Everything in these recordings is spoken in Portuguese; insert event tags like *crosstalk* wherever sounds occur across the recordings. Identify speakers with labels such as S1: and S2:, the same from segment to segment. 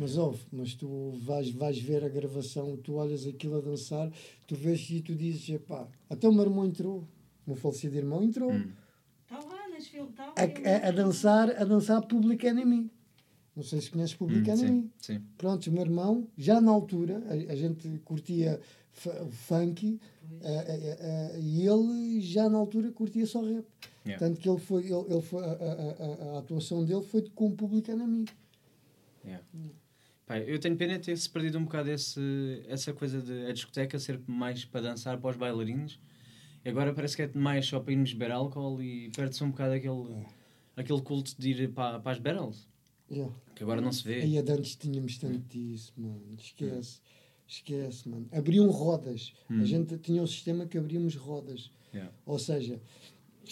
S1: Mas ouve, mas tu vais, vais ver a gravação, tu olhas aquilo a dançar, tu vês e tu dizes, epá, até o meu irmão entrou, o meu falecido irmão entrou.
S2: Hum.
S3: Está lá nas filmes. Tá
S1: A, a, a dançar, a dançar Public Enemy. Não sei se conheces Public
S2: Hum,
S1: Enemy.
S2: sim, sim.
S1: Pronto, o meu irmão, já na altura, a, a gente curtia f- funk e ele já na altura curtia só rap.
S2: Yeah.
S1: Tanto que ele foi, ele, ele foi a, a- a- a atuação dele foi com o Public Enemy.
S2: Yeah. Pá, eu tenho pena de ter-se perdido um bocado esse, essa coisa de a discoteca ser mais para dançar para os bailarinos. E agora parece que é mais só para irmos beber álcool e perde-se um bocado aquele, aquele culto de ir para, para as barrels,
S1: Yeah.
S2: que agora não se vê.
S1: Aí antes tínhamos tanto disso, mano. Esquece. Esquece, mano. Abriam rodas.
S2: Hum.
S1: A gente tinha um sistema que abríamos rodas.
S2: Yeah.
S1: Ou seja,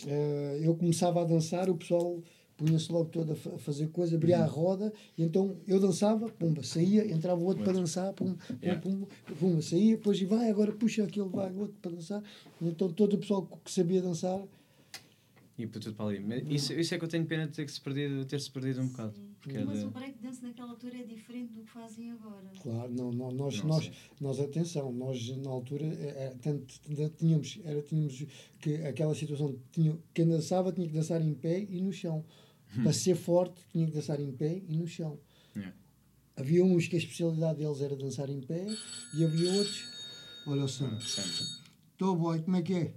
S1: eh, eu começava a dançar, o pessoal punha-se logo todo a fa- a fazer coisa, abria a
S2: Uhum.
S1: roda, e então eu dançava, pumba, saía, entrava o outro para dançar, pum, pum,
S2: Yeah.
S1: pum, pumba, saía, depois e vai, agora puxa aquele, vai, o outro para dançar. E então todo o pessoal que sabia dançar,
S2: E para tudo para ali. Mas Isso, isso é que eu tenho pena de ter-se perdido, ter-se perdido um bocado. Porque
S3: Mas
S2: é de-
S3: o breakdance naquela altura é diferente do que fazem agora.
S1: claro, não, não, nós,
S2: Não
S1: nós, nós, atenção, nós na altura, eh, tanto, tanto tínhamos, era, tínhamos que aquela situação, tinha, quem dançava tinha que dançar em pé e no chão. Para ser forte, tinha que dançar em pé e no chão.
S2: Yeah.
S1: Havia uns que a especialidade deles era dançar em pé e havia outros. Olha o som.
S2: Sempre.
S1: Estou, boy, como é que é?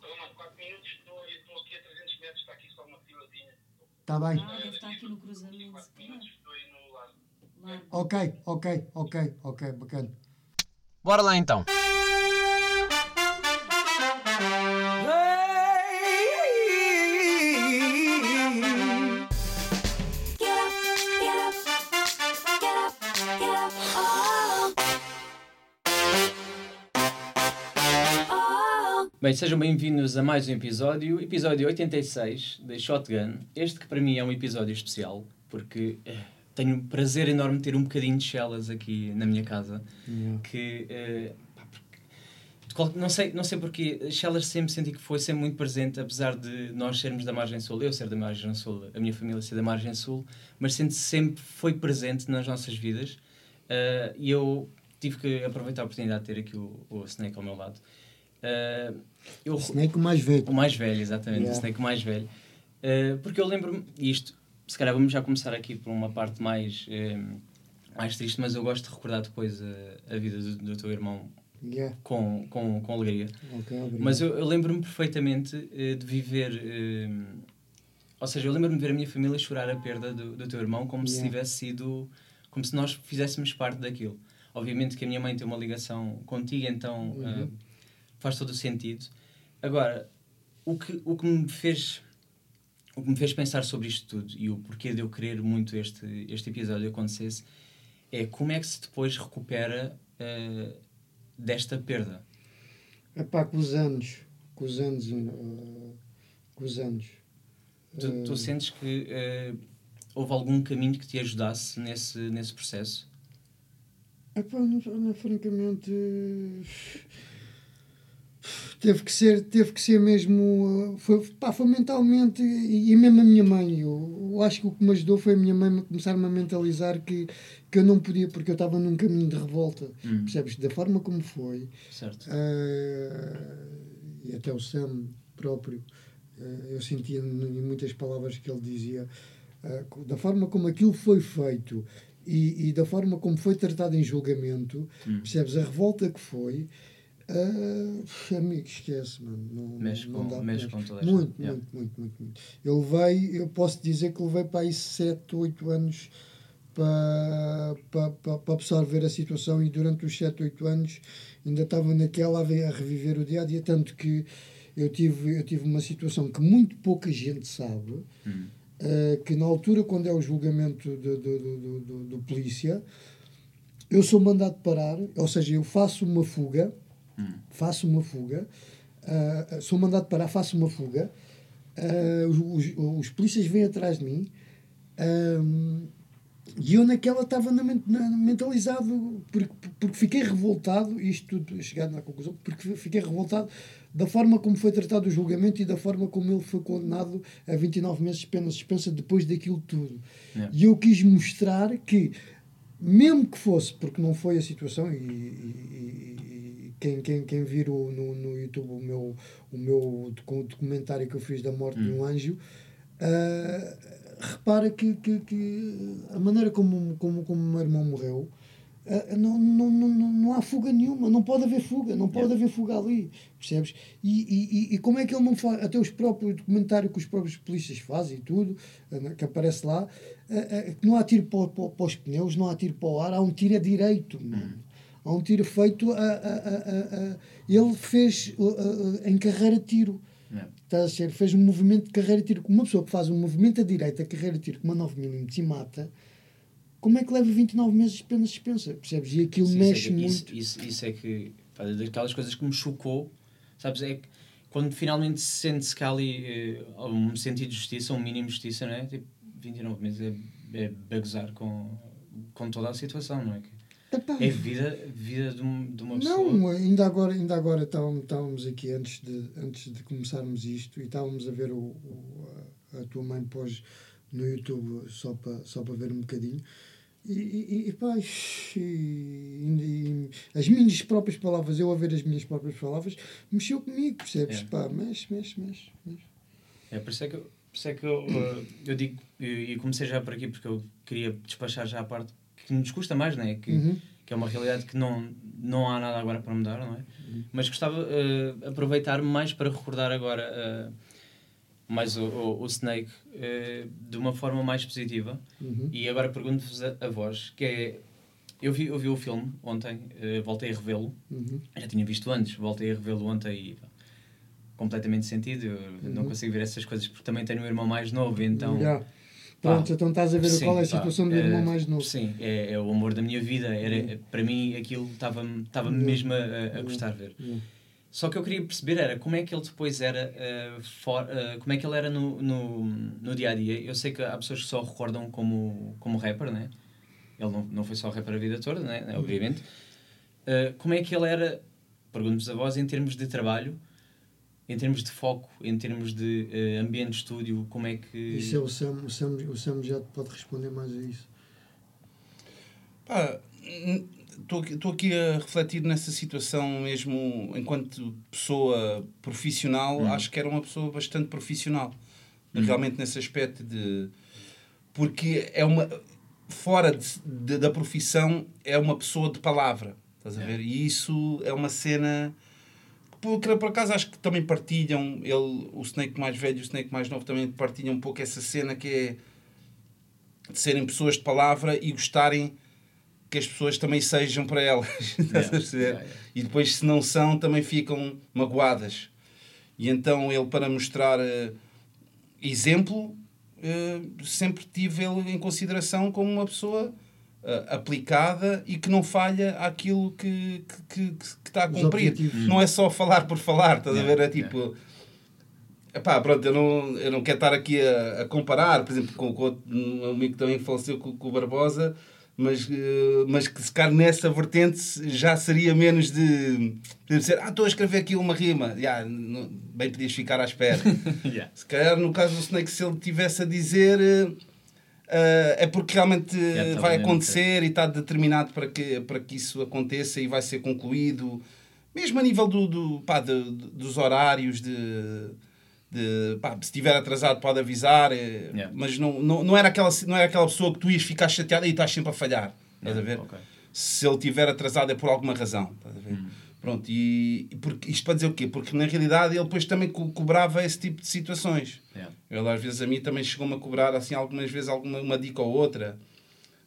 S4: Toma, 4 minutos, estou, eu estou aqui a 300 metros, está aqui só uma filazinha.
S1: Está bem?
S3: Ah, deve estar aqui no cruzamento.
S4: 4 minutos, estou aí no lado.
S3: Largo.
S1: Ok, ok, ok, ok, bacana.
S5: Bora lá então.
S2: Bem, sejam bem-vindos a mais um episódio, episódio 86 da Shotgun. Este que para mim é um episódio especial, porque eh, tenho o prazer enorme de ter um bocadinho de Shellas aqui na minha casa. Que, eh, não, sei, não sei porque Shellas sempre senti que foi sempre muito presente, apesar de nós sermos da Margem Sul, eu ser da Margem Sul, a minha família ser da Margem Sul, mas sente sempre foi presente nas nossas vidas. Eh, e eu tive que aproveitar a oportunidade de ter aqui o, o Snake ao meu lado. Eh, eu,
S1: Snake o mais velho.
S2: o mais velho, exatamente,
S1: Yeah.
S2: o Snake o mais velho. Eh, porque eu lembro-me, isto, se calhar vamos já começar aqui por uma parte mais, eh, mais triste, mas eu gosto de recordar depois a, a vida do, do teu irmão
S1: Yeah.
S2: com, com, com alegria.
S1: Ok, obrigado.
S2: Mas eu, eu lembro-me perfeitamente de viver. ou seja, eu lembro-me de ver a minha família chorar a perda do, do teu irmão como se
S1: Yeah.
S2: tivesse sido. como se nós fizéssemos parte daquilo. Obviamente que a minha mãe tem uma ligação contigo, então
S1: Uhum.
S2: Eh, faz todo o sentido. Agora, o que, o que me fez. O que me fez pensar sobre isto tudo e o porquê de eu querer muito este, este episódio acontecesse é como é que se depois recupera eh, desta perda.
S1: É pá, com os anos. Com os anos. uh, com os anos.
S2: Tu, tu
S1: Uh,
S2: sentes que eh, houve algum caminho que te ajudasse nesse, nesse processo?
S1: Epá, não, não, francamente teve que ser teve que ser mesmo foi, pá, foi mentalmente e, e mesmo a minha mãe eu, eu acho que o que me ajudou foi a minha mãe me começar-me a mentalizar que, que eu não podia porque eu estava num caminho de revolta
S2: Hum.
S1: percebes da forma como foi
S2: Certo.
S1: uh, e até o Sam próprio uh, eu sentia em muitas palavras que ele dizia uh, da forma como aquilo foi feito e, e da forma como foi tratado em julgamento
S2: Hum.
S1: percebes a revolta que foi uh, amigo esquece mano não,
S2: Mexe
S1: não
S2: com- mexe com toda esta-
S1: muito,
S2: yeah.
S1: muito muito muito muito eu levei eu posso dizer que levei para aí 7, 8 anos para, para, para, para absorver a situação e durante os 7, 8 anos ainda estava naquela a a reviver o dia a dia, tanto que eu tive, eu tive uma situação que muito pouca gente sabe,
S2: Hum.
S1: eh, que na altura, quando é o julgamento do, do, do, do- do polícia, eu sou mandado parar, ou seja, eu faço uma fuga,
S2: Hum.
S1: faço uma fuga, ah, sou mandado parar, faço uma fuga, ah, os, os, os polícias vêm atrás de mim, ahm, E eu naquela estava na, na- mentalizado, porque, porque fiquei revoltado, isto tudo chegado na conclusão, porque fiquei revoltado da forma como foi tratado o julgamento e da forma como ele foi condenado a 29 meses de pena suspensa depois daquilo tudo.
S2: Yeah.
S1: E eu quis mostrar que, mesmo que fosse, porque não foi a situação, e- e quem, quem, quem vir o- no, no YouTube o meu, o meu docu- documentário que eu fiz da morte de um anjo, ah, repara que, que, que a maneira como, como, como o meu irmão morreu. ah, não, não, não, não, há fuga nenhuma, não pode haver fuga, não pode haver fuga ali, percebes? E, e, e- como é que ele não faz, até os próprios documentários que os próprios polícias fazem e tudo, ah, que aparece lá, que não há tiro para, para, para os pneus, não há tiro para o ar, há um tiro a direito, mano. Há um tiro feito, a, a, a, ele fez em carreira tiro.
S2: Yeah.
S1: Estás a ser, fez um movimento de carreira tiro. Uma pessoa que faz um movimento à direita, carreira tiro com uma 9mm e mata, como é que leva 29 meses de pena suspensa? Percebes? E aquilo
S2: Sim,
S1: mexe
S2: isso, é que,
S1: muito.
S2: isso, isso é que, pá, daquelas coisas que me chocou, sabes, é que quando finalmente se sente-se que há ali eh, um sentido de justiça, um mínimo de justiça, não é? Tipo, 29 meses é, é com, com toda a situação, não é? Que
S1: Epá,
S2: É vida, vida de, um- de uma pessoa.
S1: não, ainda agora, ainda agora estávamos, estávamos aqui antes de, antes de começarmos isto e estávamos a ver o, o- a, tua mãe pôs no YouTube só para só para ver um bocadinho. E, e, e, pá, e- e- as minhas próprias palavras, eu a ver as minhas próprias palavras, mexeu comigo, percebes?
S2: É.
S1: Pá, mexe, mexe, mexe. mexe.
S2: É, por isso é que, por isso é que eu, eh, eu digo, e comecei já por aqui porque eu queria despachar já a parte que nos custa mais, não é? Que,
S1: Uhum.
S2: que é uma realidade que não, não há nada agora para mudar, não é? Mas gostava de aproveitar mais para recordar agora eh, mais o, o, o Snake eh, de uma forma mais positiva.
S1: Uhum.
S2: E agora pergunto-vos a, a vós, que é... Eu vi, eu vi o filme ontem, eh, voltei a revê-lo.
S1: Uhum.
S2: Já tinha visto antes, voltei a revê-lo ontem e pá, completamente sentido. Eu não
S1: Uhum.
S2: consigo ver essas coisas porque também tenho um irmão mais novo, então...
S1: Já. Pronto,
S2: Pá,
S1: então estás a ver
S2: Sim,
S1: qual é a
S2: pá,
S1: situação do
S2: é,
S1: irmão mais novo.
S2: Sim, é, é o amor da minha vida. Era, Para mim, aquilo estava-me estava mesmo a, a gostar de ver. Só que eu queria perceber era como é que ele depois era eh, for, eh, como é que ele era no, no, no dia a dia. Eu sei que há pessoas que só recordam como, como rapper, né? Ele não, não foi só rapper a vida toda, né? Obviamente. Eh, como é que ele era, pergunto-vos a vós, em termos de trabalho, em termos de foco, em termos de eh, ambiente de estúdio, como é que.
S1: Isso é o Sam, o Sam, o Sam já te pode responder mais a isso.
S6: Pá, estou aqui a refletir nessa situação mesmo enquanto pessoa profissional.
S2: Hum.
S6: Acho que era uma pessoa bastante profissional. Realmente nesse aspecto de. Porque é uma. Fora de- de- da profissão, é uma pessoa de palavra. Estás a ver? E isso é uma cena. Porque por acaso acho que também partilham. Ele, o Snake mais velho e o Snake mais novo também partilham um pouco essa cena que é. de serem pessoas de palavra e gostarem que as pessoas também sejam para elas. *laughs*
S2: Yeah, yeah.
S6: E depois, se não são, também ficam magoadas. E então ele, para mostrar eh, exemplo, eh, sempre tive ele em consideração como uma pessoa aplicada e que não falha àquilo que, que, que, que está a cumprir. Não é só falar por falar, estás a
S2: Yeah,
S6: ver? É tipo. Epá, pronto, eu não, eu não quero estar aqui a, a comparar, por exemplo, com, com outro- um amigo que também faleceu com, com o Barbosa, mas, eh, mas que se calhar nessa vertente já seria menos de, de dizer, ah, estou a escrever aqui uma rima, Já, não- bem podias ficar à espera. *laughs*
S2: Yeah.
S6: se calhar no caso do Snake, se ele tivesse a dizer, eh, eh, é porque realmente eh,
S2: Yeah, tá
S6: vai
S2: bem,
S6: acontecer e está determinado para que, para que isso aconteça e vai ser concluído, mesmo a nível do, do, pá, de- dos horários, de, de, pá, se estiver atrasado pode avisar, eh,
S2: Yeah.
S6: mas não, não, não, era aquela, não era aquela pessoa que tu ias ficar chateado e estás sempre a falhar. Estás a ver?
S2: Ok.
S6: Se ele estiver atrasado é por alguma razão. Estás a ver? Pronto, e, e porque, isto para dizer o quê? Porque na realidade ele depois também co- cobrava esse tipo de situações.
S2: Yeah.
S6: Ele às vezes a mim também chegou-me a cobrar assim algumas vezes alguma uma dica ou outra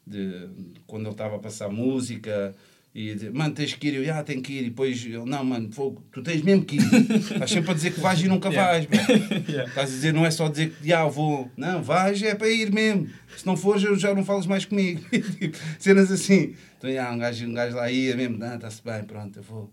S6: de, de quando ele estava a passar música e dizer, mano, tens que ir, eu, já tenho que ir, e depois ele, não, mano, fogo, tu tens mesmo que ir. *laughs* Estás sempre a dizer que vais e nunca vais, bro. *laughs* Estás a dizer, não é só dizer que já vou, não, vais é para ir mesmo. Se não fores, eu já não falas mais comigo. *laughs* Tipo, Cenas assim. Então, já, um gajo, um gajo lá ia mesmo, não, está-se bem, pronto, eu vou.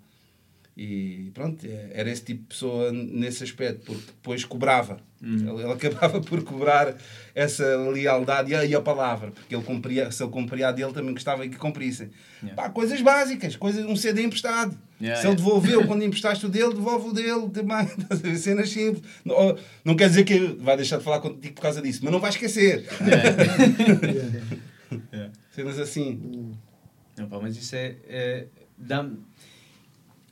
S6: E pronto, é- era esse tipo de pessoa nesse aspecto, porque depois cobrava.
S2: Hum.
S6: Ele, ele *laughs* acabava por cobrar essa lealdade e a, e a palavra, porque ele cumpria, se ele cumpria a dele, também gostava que cumprissem.
S2: Yeah.
S6: Pá, coisas básicas, coisas, um CD emprestado.
S2: Yeah,
S6: se ele
S2: yeah.
S6: devolveu quando *laughs* emprestaste o dele, devolve o dele também. *laughs* Estás a ver? Cenas simples. Não, não quer dizer que vai deixar de falar contigo por causa disso, mas não vai esquecer. Cenas assim.
S2: Não, pá, mas isso é. é dá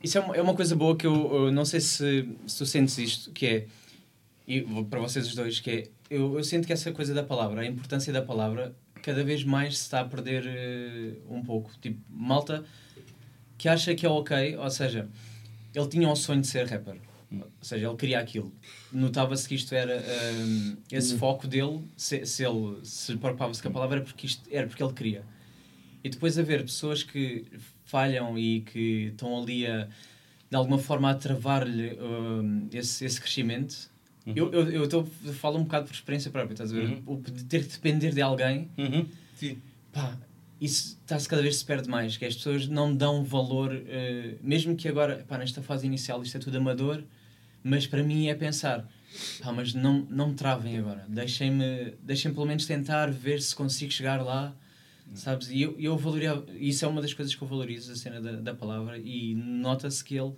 S2: isso é uma, é uma coisa boa que eu, eu não sei se, se tu sentes isto, que é. E para vocês os dois, que é. Eu, eu sinto que essa coisa da palavra, a importância da palavra, cada vez mais se está a perder eh, um pouco. Tipo, malta que acha que é ok, ou seja, ele tinha um sonho de ser rapper. Ou seja, ele queria aquilo. Notava-se que isto era hum, esse foco dele, se, se ele se preocupava-se com a palavra, era porque, isto, era porque ele queria. E depois haver pessoas que falham e que estão ali a, de alguma forma a travar-lhe hum, esse, esse crescimento. Eu, eu, eu, tô, eu falo um bocado por experiência própria, estás a ver?
S6: Uhum.
S2: O de ter que depender de alguém
S6: Uhum. Sim.
S2: pá, isso está-se cada vez se perde mais, que as pessoas não dão valor, eh, mesmo que agora, pá, nesta fase inicial isto é tudo amador, mas para mim é pensar, pá, mas não, não me travem agora, deixem-me deixem pelo menos tentar ver se consigo chegar lá, sabes? E eu, eu valorizo, isso é uma das coisas que eu valorizo, a cena da, da palavra, e nota-se que ele,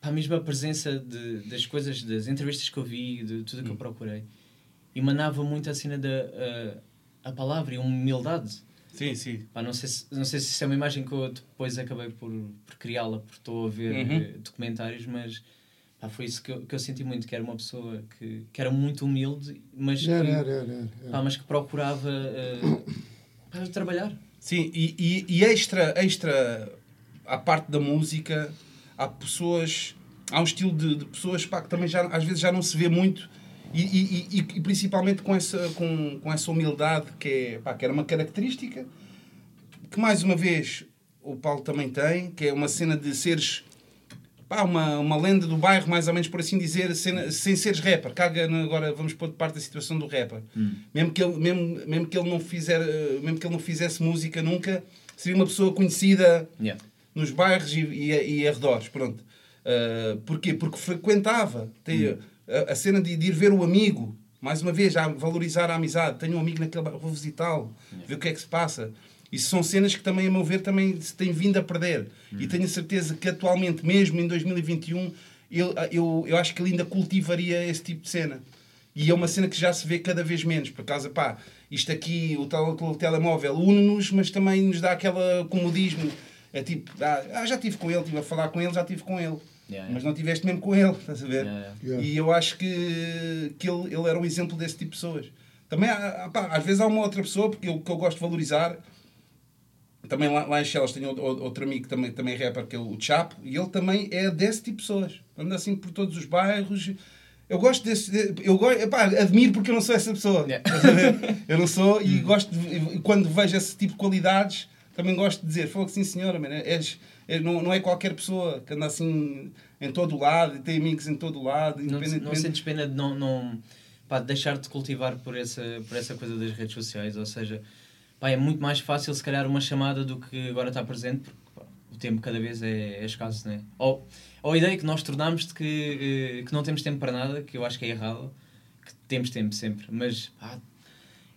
S2: pá, mesmo a presença de, das coisas, das entrevistas que eu vi, de tudo que eu procurei, emanava muito a cena da eh, a palavra e a humildade.
S6: Sim, sim.
S2: Pá, não, sei se, não sei se isso é uma imagem que eu depois acabei por, por criá-la, porque estou a ver
S6: Uhum.
S2: eh, documentários, mas pá, foi isso que eu, que eu senti muito, que era uma pessoa que, que era muito humilde, mas que,
S1: Era, era, era, era.
S2: pá, mas que procurava eh, pá, trabalhar.
S6: Sim, e, e, e extra, extra à parte da música, há pessoas, há um estilo de, de pessoas pá, que também já, às vezes já não se vê muito e, e, e, e principalmente com essa, com, com essa humildade que, é, pá, que era uma característica que mais uma vez o Paulo também tem, que é uma cena de seres pá, uma, uma lenda do bairro, mais ou menos por assim dizer, cena- sem seres rapper. Caga, agora vamos pôr de parte a situação do rapper. Mesmo, que ele, mesmo, mesmo, que ele não fizer, eh, mesmo que ele não fizesse música nunca, seria uma pessoa conhecida
S2: Yeah.
S6: nos bairros e, e, e arredores. Pronto. Uh, porquê? Porque frequentava. Tem, a, a cena de, de ir ver o amigo, mais uma vez, a valorizar a amizade. Tenho um amigo naquele bairro, vou visitá-lo, ver o que é que se passa. Isso são cenas que também, a meu ver, também se tem vindo a perder. E tenho a certeza que atualmente, mesmo em 2021, eu, eu, eu acho que ele ainda cultivaria esse tipo de cena. E é uma cena que já se vê cada vez menos. Por causa, pá, isto aqui, o tal o telemóvel une-nos, mas também nos dá aquele comodismo. É tipo, ah, ah, já estive com ele, estive a falar com ele, já estive com ele.
S2: Yeah,
S6: Mas não tiveste mesmo com ele, *laughs* estás a ver?
S2: Yeah, yeah.
S1: Yeah.
S6: E eu acho que, que ele, ele era um exemplo desse tipo de pessoas. Também, há- há, pá, às vezes há uma outra pessoa, porque eu, que eu gosto de valorizar. Também lá, lá em Chelas tenho outro, outro amigo que também, também é rapper, que é o Chapo, e ele também é desse tipo de pessoas. Anda assim por todos os bairros. Eu gosto desse. de- Eu gosto, epá, admiro porque eu não sou essa pessoa.
S2: Yeah. *laughs*
S6: Eu não sou e gosto de, quando vejo esse tipo de qualidades, também gosto de dizer, fogo sim senhora, man, és, és- não, não é qualquer pessoa que anda assim em todo o lado e tem amigos em todo o lado,
S2: Não, não sentes pena de não, não pá, deixar de cultivar por essa, por essa coisa das redes sociais? Ou seja, pá, é muito mais fácil se calhar uma chamada do que agora está presente, porque pá, o tempo cada vez é, é escasso, né? Ou, ou a ideia que nós tornamos de que, eh, que não temos tempo para nada, que eu acho que é errado, que temos tempo sempre, mas pá,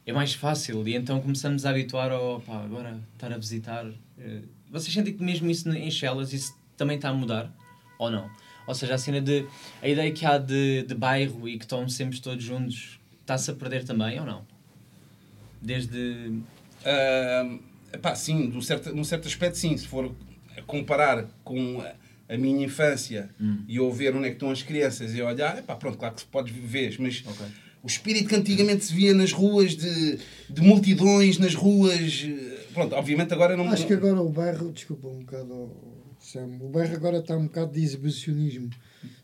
S2: é mais fácil e então começamos a habituar ao pá, agora estar a visitar. eh, Vocês sentem que mesmo isso em Chelas, isso também está a mudar? Ou não? Ou seja, a cena de. A ideia que há de, de bairro e que estão sempre todos juntos está-se a perder também ou não? Desde.
S6: Ah, epá, sim, num certo, num certo aspecto, sim. Se for comparar com a, a minha infância e eu ver onde é que estão as crianças e olhar, epá, pronto, claro que se pode ver, mas
S2: Ok.
S6: o espírito que antigamente se via nas ruas, de, de multidões nas ruas, pronto, obviamente agora não.
S1: Acho que agora o bairro, desculpa um bocado, Sam, o bairro agora está um bocado de exibicionismo.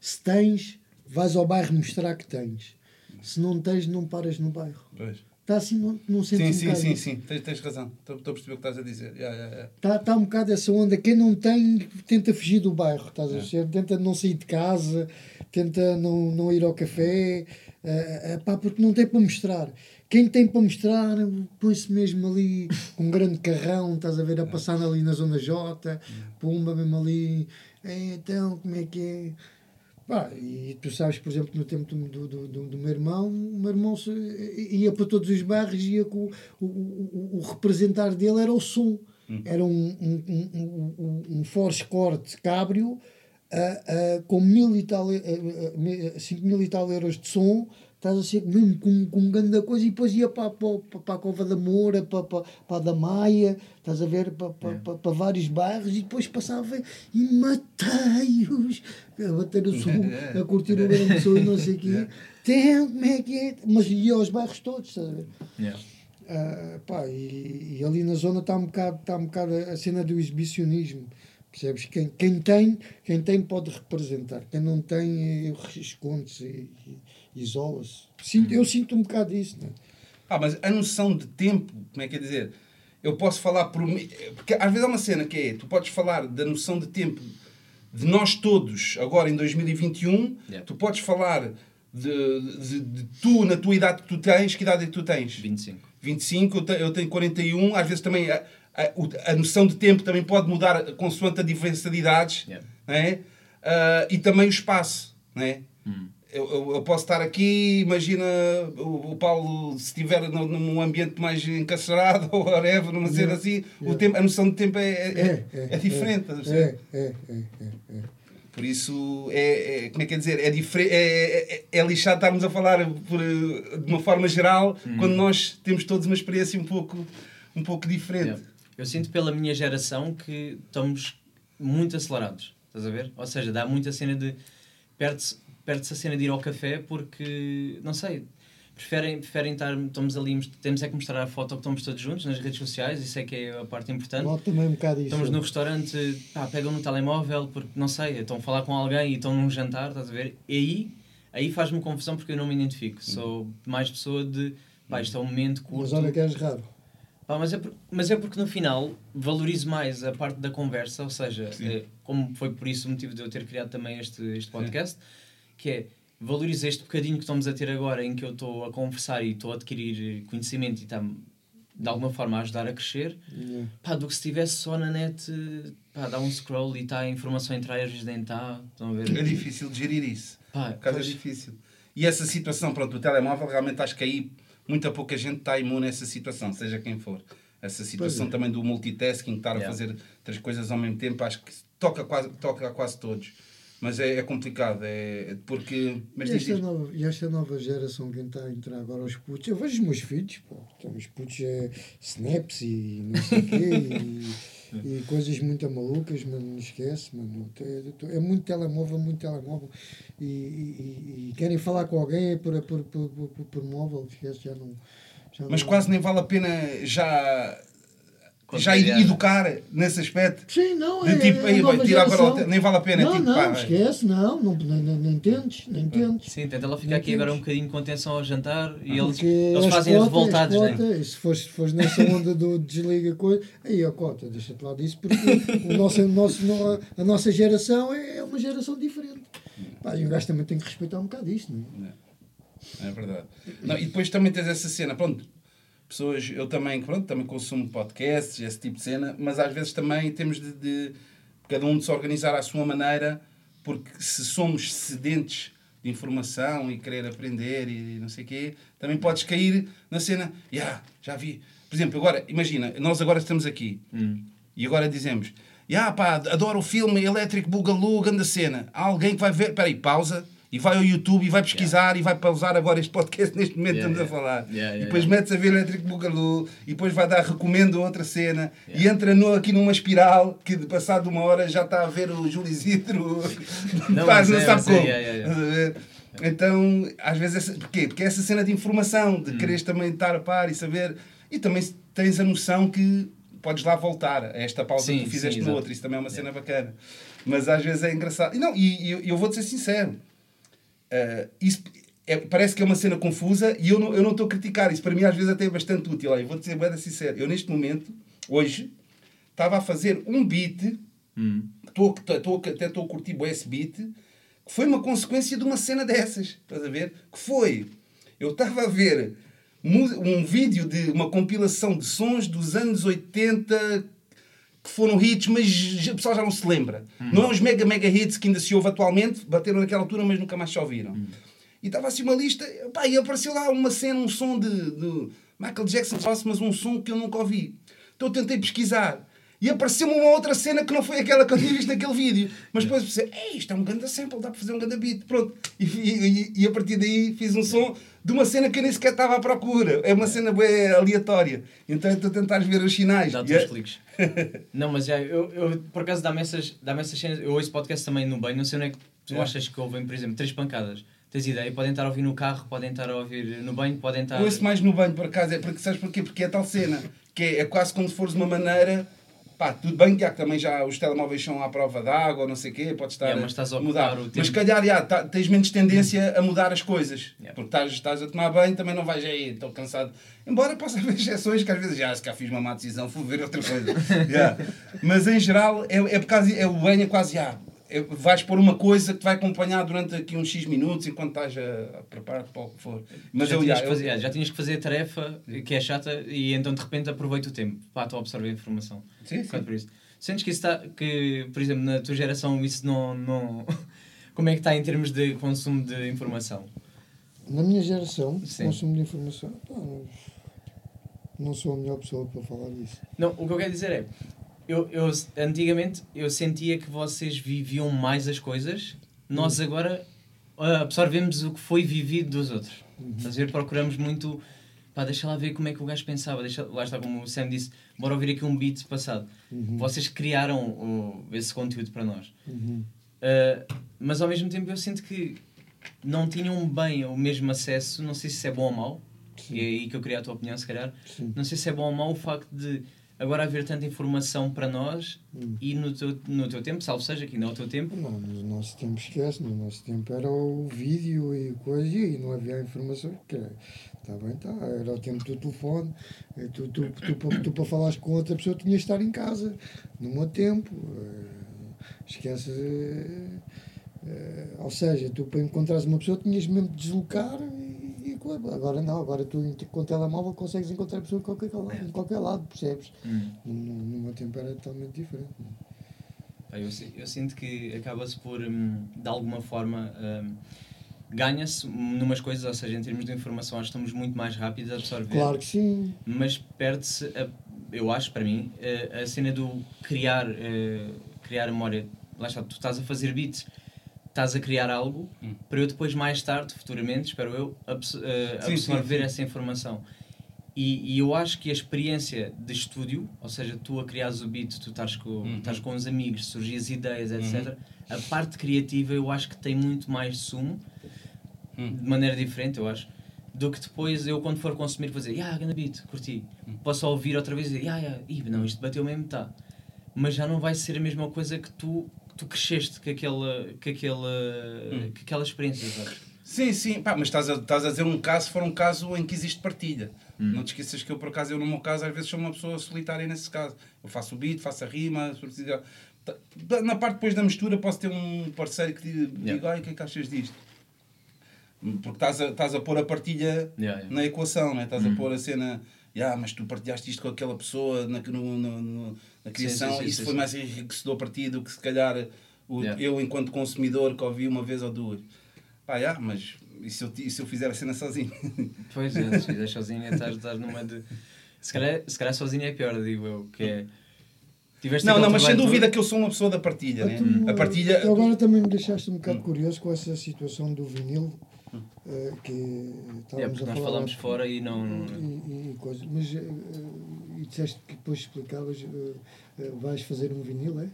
S1: Se tens, vais ao bairro mostrar que tens. Se não tens, não paras no bairro.
S6: Pois.
S1: Está assim, não, não
S6: Sim,
S1: sentes um
S6: sim, sim, sim, tens, tens razão. Estou estou a perceber o que estás a dizer. Yeah, yeah, yeah.
S1: Está tá um bocado essa onda. Quem não tem, tenta fugir do bairro, estás a ver? Tenta não sair de casa, tenta não, não ir ao café. É, é, pá, porque não tem para mostrar. Quem tem para mostrar, põe-se mesmo ali com um grande carrão, estás a ver, a passar ali na zona J, pumba mesmo ali. "É, então, como é que é? Pá, e tu sabes, por exemplo, no tempo do, do, do, do meu irmão, o meu irmão se- ia para todos os bairros e ia com o, o, o, representar dele era o som. Era um, um, um, um, um, Force Corte Cabrio ah, ah, com mil e tal, cinco mil e tal euros de som, estás a ser mesmo com, com grande coisa e depois ia para, para, para a Cova da Moura, para, para, para a da Maia, estás a ver, para, para, para, para vários bairros e depois passava e matei-os a bater o som, a curtir o grande som e não sei o quê. *laughs* Tem, como é que é? Mas ia aos bairros todos, estás a ver?
S2: Yeah.
S1: Ah, pá, e, e ali na zona está um bocado, tá um bocado a cena do exibicionismo. Percebes? Quem, quem, tem, quem tem pode representar. Quem não tem, eh, esconde-se e, e isola-se. Sinto, eu sinto um bocado isso. Né?
S6: Ah, mas a noção de tempo, como é que é dizer? Eu posso falar por mim. Porque às vezes há uma cena que é: tu podes falar da noção de tempo de nós todos, agora em 2021,
S2: Yeah.
S6: tu podes falar de, de, de tu, na tua idade que tu tens, que idade é que tu tens?
S2: 25.
S6: 25, eu te- eu tenho 41, às vezes também a, a, o- a noção de tempo também pode mudar consoante a diferença de idades,
S2: Yeah.
S6: não é? Ah, e também o espaço, não é?
S2: Hum.
S6: Eu, eu, eu posso estar aqui, imagina o, o Paulo, se estiver num, num ambiente mais encarcerado ou *laughs* whatever, numa cena assim, o tempo, a noção de tempo é, é, é, diferente.
S1: É, é, é, é, é.
S6: Por isso, é, é- como é que é dizer? É, difere- é, é, é lixado estarmos a falar por, eh, de uma forma geral quando nós temos todos uma experiência um pouco, um pouco diferente.
S2: Yeah. Eu sinto pela minha geração que estamos muito acelerados. Estás a ver? Ou seja, dá muita cena de. Perde-se perde a cena de ir ao café porque, não sei, preferem, preferem estar. Estamos ali, temos é que mostrar a foto que estamos todos juntos nas redes sociais, isso é que é a parte importante.
S1: Noto também um bocado isso.
S2: Estamos no restaurante, pá, pegam no telemóvel porque, não sei, estão a falar com alguém e estão num jantar, estás a ver? E aí, aí faz-me confusão porque eu não me identifico. Sou mais pessoa de, pá, isto é um momento curto.
S1: Mas olha que és raro.
S2: Pá, mas, é por- mas é porque no final valorizo mais a parte da conversa, ou seja, eh, como foi por isso o motivo de eu ter criado também este, este podcast, que é valorizo este bocadinho que estamos a ter agora em que eu estou a conversar e estou a adquirir conhecimento e está-me de alguma forma a ajudar a crescer,
S1: Yeah.
S2: pá, do que se estivesse só na net, pá, dá um scroll e está a informação a entrar e às vezes nem está, estão a ver?
S6: É difícil de gerir isso.
S2: Pá,
S6: Por causa é
S2: pois,
S6: difícil. E essa situação, pronto, do telemóvel, realmente acho que aí muita pouca gente está imune a essa situação, seja quem for. Essa situação
S1: é.
S6: também do multitasking, estar a
S2: Yeah.
S6: fazer três coisas ao mesmo tempo, acho que toca, quase, toca a quase todos. Mas é, é complicado, é porque. Mas
S1: E esta,
S6: diz.
S1: nova, e esta nova geração que está a entrar agora aos putos, eu vejo os meus filhos, pô, então, os putos é snaps e não sei o quê, e, e coisas muito malucas, mas não esquece, mano. É, é muito telemóvel, muito telemóvel. E, e- e querem falar com alguém é por, por, por, por, por móvel, esquece, já não. Já
S6: Mas
S1: não-
S6: quase nem vale a pena já. Já
S2: Contrariar.
S6: educar nesse aspecto.
S1: Sim, não,
S6: De
S1: é.
S6: tipo,
S1: é
S6: aí,
S1: nova
S6: vai, tira agora nem vale a pena,
S1: Não,
S6: tipo,
S1: não,
S6: pá, vai.
S1: esquece, não, não nem, nem, nem tentes, nem tentes.
S2: Sim, tenta lá ficar
S1: Não
S2: aqui agora um bocadinho com atenção ao jantar e eles,
S1: Porque
S2: eles
S1: as
S2: fazem
S1: as
S2: né?
S1: cotas, e se fores, se fores nessa onda do desliga coisa, aí a cota, deixa-te lá disso, porque o nosso, o nosso, no- a nossa geração é é uma geração diferente. Pá, e o gajo também tem que respeitar um bocado isto, não é?
S6: É verdade. Não, e depois também tens essa cena, pronto, pessoas, eu também, pronto, também consumo podcasts, esse tipo de cena, mas às vezes também temos de, de cada um de se organizar à sua maneira, porque se somos sedentes de informação e querer aprender e não sei o quê, também podes cair na cena, "Ya, já vi. Por exemplo, agora, imagina, nós agora estamos aqui e agora dizemos, "Ya, pá, adoro o filme Electric Boogaloo, grande cena. Há alguém que vai ver, peraí, pausa, e vai ao YouTube e vai pesquisar e vai pausar agora este podcast neste momento
S2: Yeah,
S6: estamos
S2: yeah.
S6: a falar.
S2: Yeah, yeah,
S6: e depois
S2: yeah.
S6: metes a ver Electric Boogaloo e depois vai dar recomendo outra cena e entra no, aqui numa espiral que de passado uma hora já está a ver o Júlio Isidro *laughs*
S2: Não,
S6: não
S2: é,
S6: sabe
S2: é,
S6: como.
S2: yeah, yeah, yeah.
S6: Então, às vezes, essa, porquê? Porque é essa cena de informação, de quereres também estar a par e saber. E também tens a noção que podes lá voltar a esta pausa
S2: Sim,
S6: que tu fizeste
S2: sim,
S6: no
S2: exato.
S6: outro. Isso também é uma cena bacana. Mas às vezes é engraçado. E, não, e, e eu- eu vou-te ser sincero. Uh, isso é- parece que é uma cena confusa e eu não, eu não estou a criticar. Isso para mim às vezes até é bastante útil. Olha, vou-te ser bem sincero. Eu neste momento, hoje, estava a fazer um beat,
S2: Hum.
S6: estou, estou, até estou a curtir esse beat, que foi uma consequência de uma cena dessas. Estás a ver? Que foi. Eu estava a ver um vídeo de uma compilação de sons dos anos 80 que foram hits, mas o pessoal já não se lembra. Não é os mega, mega hits que ainda se ouve atualmente, bateram naquela altura, mas nunca mais se ouviram. E estava assim uma lista, pá, e apareceu lá uma cena, um som de, de Michael Jackson, mas um som que eu nunca ouvi. Então eu tentei pesquisar. E apareceu-me uma outra cena que não foi aquela que eu tinha visto naquele vídeo. Mas depois pensei, Ei, isto é um grande sample, dá para fazer um grande beat. Pronto. E, e- e a partir daí fiz um som de uma cena que eu nem sequer estava à procura. É uma cena bem aleatória. Então estou a tentar ver os sinais.
S2: Dá-te
S6: E
S2: uns
S6: é-
S2: cliques. *laughs* Não, mas já, eu, eu por acaso dá-me essas, dá essas cenas. Eu ouço podcast também no banho, não sei onde é que tu
S6: É.
S2: achas que ouvem, por exemplo, três pancadas. Tens ideia? Podem estar a ouvir no carro, podem estar a ouvir no banho, podem estar.
S6: Ouço mais no banho, por acaso, é porque sabes porquê? Porque é tal cena, que é, é quase como se fores uma maneira. Pá, tudo bem que há também já os telemóveis são à prova d'água não sei o quê, podes estar
S2: Yeah, mas estás a
S6: mudar.
S2: o
S6: Mas
S2: tempo.
S6: se calhar já, tá- tens menos tendência a mudar as coisas.
S2: Yeah.
S6: Porque estás, estás a tomar banho, também não vais aí, estou cansado. Embora possa haver *laughs* exceções que às vezes já, se cá fiz uma má decisão, vou ver outra coisa. *laughs* Yeah. Mas em geral, é, é por causa, é o banho é quase já. Vais pôr uma coisa que te vai acompanhar durante aqui uns X minutos enquanto estás a, a preparar-te para o que for. Mas
S2: já,
S6: eu,
S2: tinhas
S6: já,
S2: que
S6: eu-
S2: fazer, já, já tinhas que fazer a tarefa que é chata e então de repente aproveita o tempo para tu absorver a informação.
S6: Sim, sim.
S2: por isso. Sentes que isso está, que, por exemplo, na tua geração isso não, não. *laughs* Como é que está em termos de consumo de informação?
S1: Na minha geração,
S2: Sim.
S1: consumo de informação, pá, não- não sou a melhor pessoa para falar disso.
S2: Não, o que eu quero dizer é, eu, eu antigamente eu sentia que vocês viviam mais as coisas, nós agora ah, absorvemos o que foi vivido dos outros. Estás a ver? Procuramos muito, pá, deixa lá ver como é que o gajo pensava, deixa, lá está como o Sam disse, bora ouvir aqui um beat passado. Vocês criaram o- esse conteúdo para nós.
S1: Uhum.
S2: Uh, mas ao mesmo tempo eu sinto que não tinham bem o mesmo acesso, não sei se é bom ou mau, e é aí que eu queria a tua opinião, se calhar.
S1: Sim.
S2: Não sei se é bom ou mau o facto de agora haver tanta informação para nós
S1: Hum.
S2: e no teu, no teu tempo, salvo seja, que ainda é o teu tempo,
S1: Não, no nosso tempo esquece, no nosso tempo era o vídeo e coisa e não havia informação. Que está bem, tá, era o tempo do telefone. eh, Tu, tu, tu, tu, tu para falares com outra pessoa tinhas de estar em casa, no meu tempo. eh, Esquece. eh, ou seja, tu para encontrares uma pessoa tinhas mesmo de deslocar. Agora não, agora tu com o telemóvel consegues encontrar a pessoa em qualquer, lado- em qualquer lado, percebes?
S2: Hum.
S1: No, no meu tempo era totalmente diferente.
S2: Pá, eu, eu sinto que acaba-se por, hum, de alguma forma, hum, ganha-se numas coisas, ou seja, em termos de informação, acho que estamos muito mais rápidos a absorver.
S1: Claro que sim.
S2: mas perde-se, a- eu acho, para mim, a, a cena do criar, eh, criar memória. Lá está, tu estás a fazer beats, estás a criar algo
S6: Hum.
S2: para eu depois, mais tarde, futuramente, espero eu, abs- eh,
S6: Sim,
S2: absorver
S6: sim, sim.
S2: essa informação. E, e eu acho que a experiência de estúdio, ou seja, tu a criares o beat, tu estás com,
S6: Uhum.
S2: estás com os amigos, surgem as ideias, etc. A parte criativa eu acho que tem muito mais sumo,
S6: Hum.
S2: de maneira diferente, eu acho, do que depois eu, quando for consumir, vou dizer, ah, grande beat, curti. Posso ouvir outra vez e dizer, ah, yeah, ih, não, isto bateu mesmo, tá. Mas já não vai ser a mesma coisa que tu, tu cresceste com aquela, com aquela, com aquela experiência, sabes?
S6: Sim, sim, pá, mas estás a, estás a dizer um caso, se for um caso em que existe partilha. Não te esqueças que eu, por acaso, eu no meu caso, às vezes sou uma pessoa solitária nesse caso. Eu faço o beat, faço a rima, Tá- na parte depois da mistura posso ter um parceiro que diga,
S2: Yeah.
S6: ai, o que é que achas disto? Porque estás a, estás a pôr a partilha
S2: Yeah, yeah.
S6: na equação, né? estás a pôr a cena, yeah, mas tu partilhaste isto com aquela pessoa na, no, no- no- na criação,
S2: sim, sim,
S6: isso
S2: sim,
S6: foi
S2: sim.
S6: mais enriquecedor para ti do que se calhar o,
S2: Yeah.
S6: eu, enquanto consumidor, que ouvi uma vez ou duas. Pá, yeah, mas e se, eu, e se eu fizer a cena sozinho? *laughs*
S2: Pois é, se fizeres sozinha, estás, estás numa de. Se calhar, se calhar sozinha é pior, digo eu, que é. Tiveste
S6: não, não, mas sem dúvida que eu sou uma pessoa da partilha, né?
S1: Tu,
S6: A partilha.
S1: tu agora também me deixaste um bocado curioso com essa situação do vinil eh, que estávamos
S2: É, porque
S1: a
S2: nós
S1: falar.
S2: falámos fora e não.
S1: E, e, coisa. Mas eh, e disseste que depois explicavas eh, eh, vais fazer um vinil, é?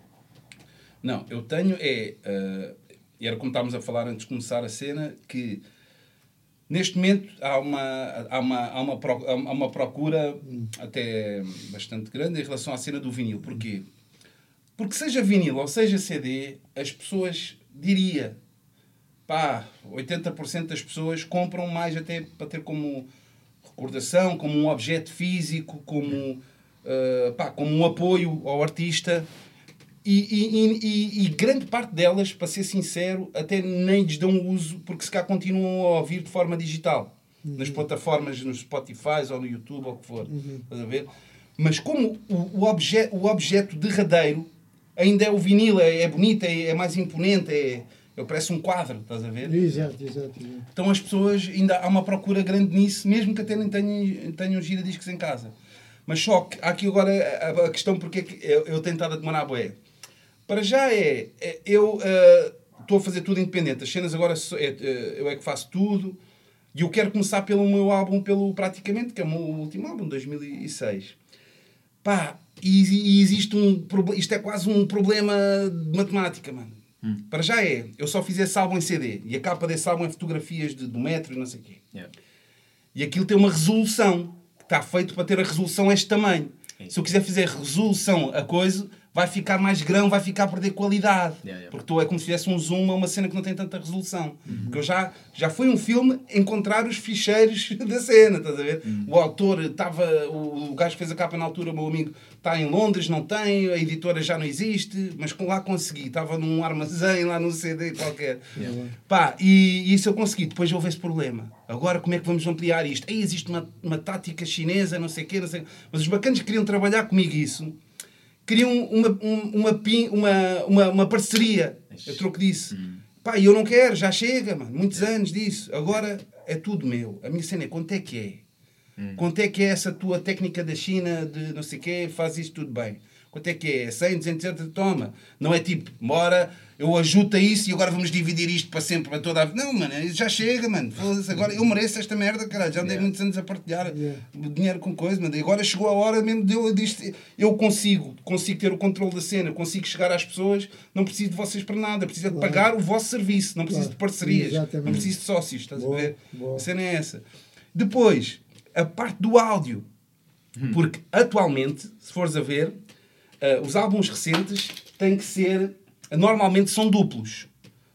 S6: Não, eu tenho é. eh, era como estávamos a falar antes de começar a cena, que neste momento há uma, há uma, há uma, pro- há uma procura até bastante grande em relação à cena do vinil. Porquê? Porque seja vinil ou seja CD, as pessoas, diria, pá, 80% das pessoas compram mais até para ter como recordação, como um objeto físico, como, eh, pá, como um apoio ao artista. E, e- e- e- grande parte delas, para ser sincero, até nem lhes dão uso, porque se cá continuam a ouvir de forma digital. Nas plataformas, no Spotify ou no YouTube ou o que for. Estás a ver? Mas como o, o, obje, o objeto derradeiro ainda é o vinil, é, é bonito, é, é mais imponente, é, é, parece um quadro, estás a ver?
S1: Exato, exato. exato.
S6: Então as pessoas, ainda há uma procura grande nisso, mesmo que até nem tenham, tenham giradiscos em casa. Mas só que há aqui agora a, a questão porque é que eu, eu tenho estado a demorar bué. Para já é, é- eu ah, estou a fazer tudo independente. As cenas agora é, eh, eu é que faço tudo. E eu quero começar pelo meu álbum, pelo praticamente, que é o meu último álbum, 2006. Pá, e, e existe um. Isto é quase um problema de matemática, mano. Para já é. Eu só fiz esse álbum em CD. E a capa desse álbum é fotografias de, do metro e não sei o quê.
S2: Yeah.
S6: E aquilo tem uma resolução. Que está feito para ter a resolução este tamanho. Se eu quiser fazer resolução a coisa, vai ficar mais grão, vai ficar a perder qualidade.
S2: Yeah, yeah.
S6: Porque tu é como se tivesse um zoom a uma cena que não tem tanta resolução. Porque eu já, já foi um filme encontrar os ficheiros *laughs* da cena, estás a ver? O autor estava, o, o gajo que fez a capa na altura, o meu amigo, está em Londres, não tem, a editora já não existe, mas lá consegui. Estava num armazém, lá num CD qualquer. Pá, e, e isso eu consegui. Depois houve esse problema. Agora como é que vamos ampliar isto? Aí existe uma, uma tática chinesa, não sei o quê, não sei Mas os bacanas que queriam trabalhar comigo isso, queriam uma, um- uma, uma, uma, uma parceria. Eu troco disso. Pá, e eu não quero, já chega, mano. Muitos anos disso. Agora é tudo meu. A minha cena é quanto é que é? Quanto é que é essa tua técnica da China de não sei o quê, faz isto tudo bem? Quanto é que é? 100, 200 euros? Toma. Não é tipo, bora, eu ajudo a isso e agora vamos dividir isto para sempre, para toda a vida. Não, mano, já chega, mano. Agora eu mereço esta merda, caralho. Já andei muitos anos a partilhar
S1: Yeah.
S6: dinheiro com coisa, mano. E agora chegou a hora mesmo de eu disto. Eu consigo, consigo ter o controle da cena, consigo chegar às pessoas, não preciso de vocês para nada, preciso de
S1: Claro.
S6: pagar o vosso serviço, não preciso
S1: Claro.
S6: de parcerias,
S1: Exatamente.
S6: não preciso de sócios, estás
S1: Boa,
S6: a ver?
S1: boa.
S6: A cena é essa. Depois, a parte do áudio. Porque atualmente, se fores a ver, eh, os álbuns recentes têm que ser. Normalmente são duplos.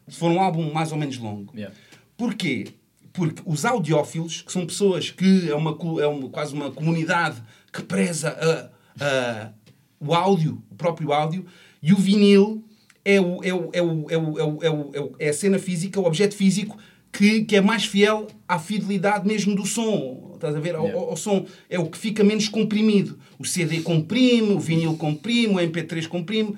S6: Se for um álbum mais ou menos longo.
S2: Yeah.
S6: Porquê? Porque os audiófilos, que são pessoas que é, uma, é uma, quase uma comunidade que preza a- a- o áudio, o próprio áudio, e o vinil é, o, é, o, é, o, é, o, é, o, é, o, é, o- é a cena física, o objeto físico que, que é mais fiel à fidelidade mesmo do som. Estás a ver? Ao,
S2: Yeah.
S6: ao- ao som. É o que fica menos comprimido. O CD comprime, o vinil comprime, o MP3 comprime.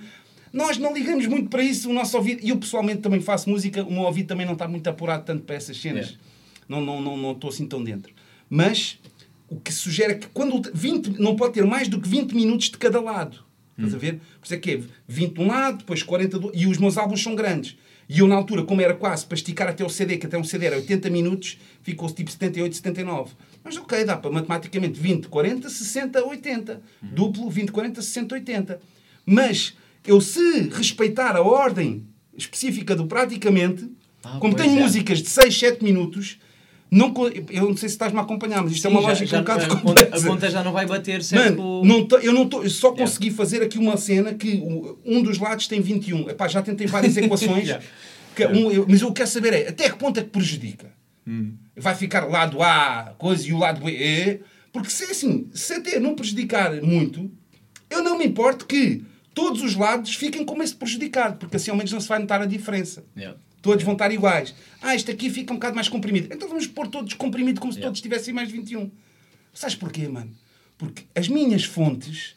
S6: Nós não ligamos muito para isso, o nosso ouvido. E eu pessoalmente também faço música, o meu ouvido também não está muito apurado tanto para essas cenas.
S2: Yeah.
S6: Não, não, não, não estou assim tão dentro. Mas o que sugere é que quando 20, não pode ter mais do que 20 minutos de cada lado. Estás a ver? Por isso é que é 20 de um lado, depois 40 do E os meus álbuns são grandes. E eu, na altura, como era quase para esticar até o CD, que até um CD era 80 minutos, ficou tipo 78, 79. Mas ok, dá para matematicamente 20, 40, 60, 80. Duplo, 20, 40, 60, 80. Mas eu, se respeitar a ordem específica do praticamente,
S2: Ah,
S6: como tenho
S2: é.
S6: músicas de 6, 7 minutos, não, eu não sei se estás-me a acompanhar, mas isto é uma
S2: Sim, já-
S6: lógica
S2: já-
S6: um bocado
S2: a, conta, a
S6: complexa.
S2: conta já não vai bater certo
S6: Mano, não eu, não tô, eu só consegui fazer aqui uma cena que um dos lados tem 21. Epá, já tentei várias *laughs* equações,
S2: Yeah.
S6: que um, eu- mas eu quero saber é até que ponto é que prejudica?
S2: Hum.
S6: Vai ficar lado A, coisa, e o lado B, é, porque se é assim, se até não prejudicar muito, eu não me importo que todos os lados fiquem como esse prejudicado, porque assim ao menos não se vai notar a diferença.
S2: Yeah.
S6: Todos vão estar iguais. Ah, este aqui fica um bocado mais comprimido. Então vamos pôr todos comprimido como se
S2: Yeah.
S6: todos tivessem mais 21. Sabes porquê, mano? Porque as minhas fontes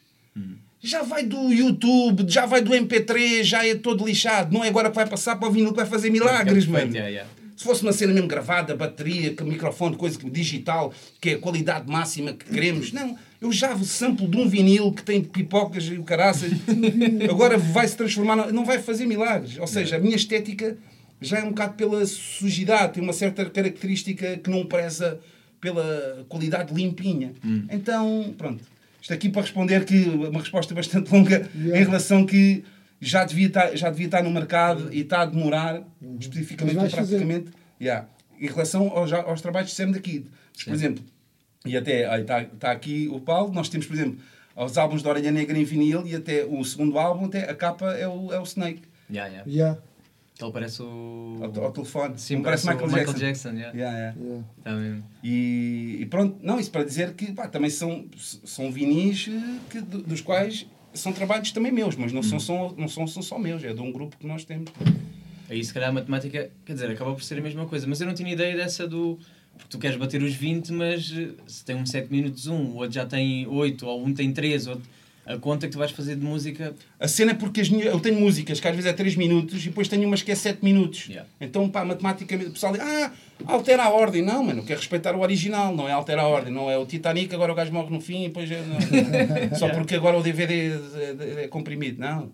S6: já vai do YouTube, já vai do MP3, já é todo lixado. Não é agora que vai passar para o vinil que vai fazer milagres,
S2: Perfeito,
S6: mano.
S2: yeah, yeah.
S6: Se fosse uma cena mesmo gravada, bateria, com microfone, coisa digital, que é a qualidade máxima que queremos. Não, eu já sample de um vinil que tem pipocas e o caraças. *laughs* Agora vai se transformar. Não vai fazer milagres. Ou seja, a minha estética já é um bocado pela sujidade, tem uma certa característica que não preza pela qualidade limpinha. Então, pronto. Isto aqui para responder que uma resposta bastante longa
S1: Yeah.
S6: em relação que já devia estar, já devia estar no mercado e está a demorar, especificamente
S1: Mas
S6: ou praticamente, yeah. em relação aos, aos trabalhos de Sam daqui. Por exemplo, e até está tá aqui o Paulo, nós temos, por exemplo, os álbuns de Orelha Negra em vinil e até o segundo álbum, até a capa é o, é o Snake,
S2: Yeah, yeah.
S1: Yeah,
S2: Ele parece o...
S6: ao, ao telefone.
S2: Sim, parece,
S6: parece
S2: o
S6: Michael
S2: Michael
S6: Jackson.
S2: Jackson. yeah.
S6: Yeah, yeah.
S1: yeah.
S2: Tá mesmo.
S6: E, e pronto, não, isso para dizer que pá, também são, são vinis eh, que, do- dos quais são trabalhos também meus, mas não, são, só, não são, são só meus, é de um grupo que nós temos.
S2: Aí se calhar a matemática, quer dizer, acaba por ser a mesma coisa. Mas eu não tinha ideia dessa do. Porque tu queres bater os 20, mas eh, se tem um 7 minutos um, o outro já tem 8, ou um tem 3, outro... a conta que tu vais fazer de música.
S6: A cena é porque as minhas- eu tenho músicas que às vezes é 3 minutos e depois tenho umas que é 7 minutos.
S2: Yeah.
S6: Então, pá, matematicamente, o pessoal diz, ah, altera a ordem. Não, mano, eu quero respeitar o original, não é altera a ordem. Não é o Titanic, agora o gajo morre no fim e depois... é-. *laughs* Só porque agora o DVD é, é- é comprimido. Não.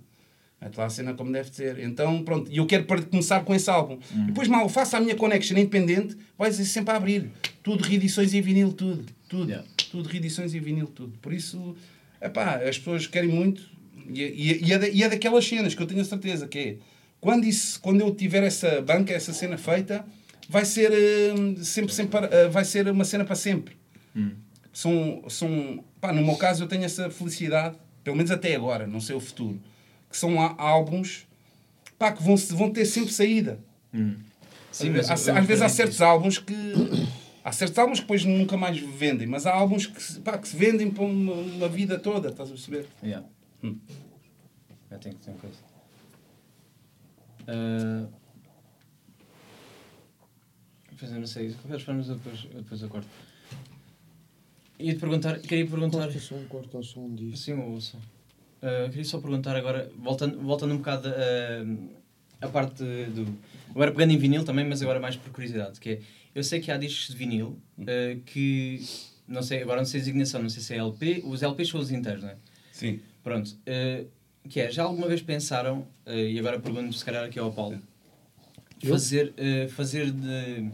S6: É lá a cena como deve ser. Então, pronto. E eu quero começar com esse álbum. E depois, mal, faço a minha connection independente, vai ser sempre a abrir. Tudo, reedições em vinil, tudo. Tudo.
S2: Yeah.
S6: Tudo, reedições em vinil, tudo. Por isso, epá, as pessoas querem muito. E, e, e, é da- e é daquelas cenas que eu tenho a certeza que é. Quando, isso, quando eu tiver essa banca, essa cena feita, vai ser hum, sempre, sempre eh, vai ser uma cena para sempre. São, são, pá, no meu caso eu tenho essa felicidade, pelo menos até agora, não sei o futuro, que são álbuns pá, que vão, vão ter sempre saída.
S2: Sim,
S6: Às,
S2: mas eu-
S6: às
S2: eu
S6: vezes há certos álbuns que. Há certos álbuns que depois nunca mais vendem, mas há álbuns que, se- pá, que se vendem para uma, uma vida toda, estás a perceber?
S2: Yeah.
S6: Hum.
S2: Já tenho que ter coisa. Ah, Pois eu não sei, de qualquer forma eu depois, eu depois acordo. Ia te perguntar, queria perguntar.
S1: Corta o som, corta o som disso.
S2: Sim, eu Ah, queria só perguntar agora, voltando, voltando um bocado a, a parte do. Agora pegando em vinil também, mas agora mais por curiosidade, que é. Eu sei que há discos de vinil ah, que. Não sei, agora não sei a designação, não sei se é LP. Os LPs são os inteiros, não é?
S6: Sim.
S2: Pronto. eh, que é, já alguma vez pensaram, eh, e agora pergunto se calhar aqui ao Paulo, fazer, eh, fazer de.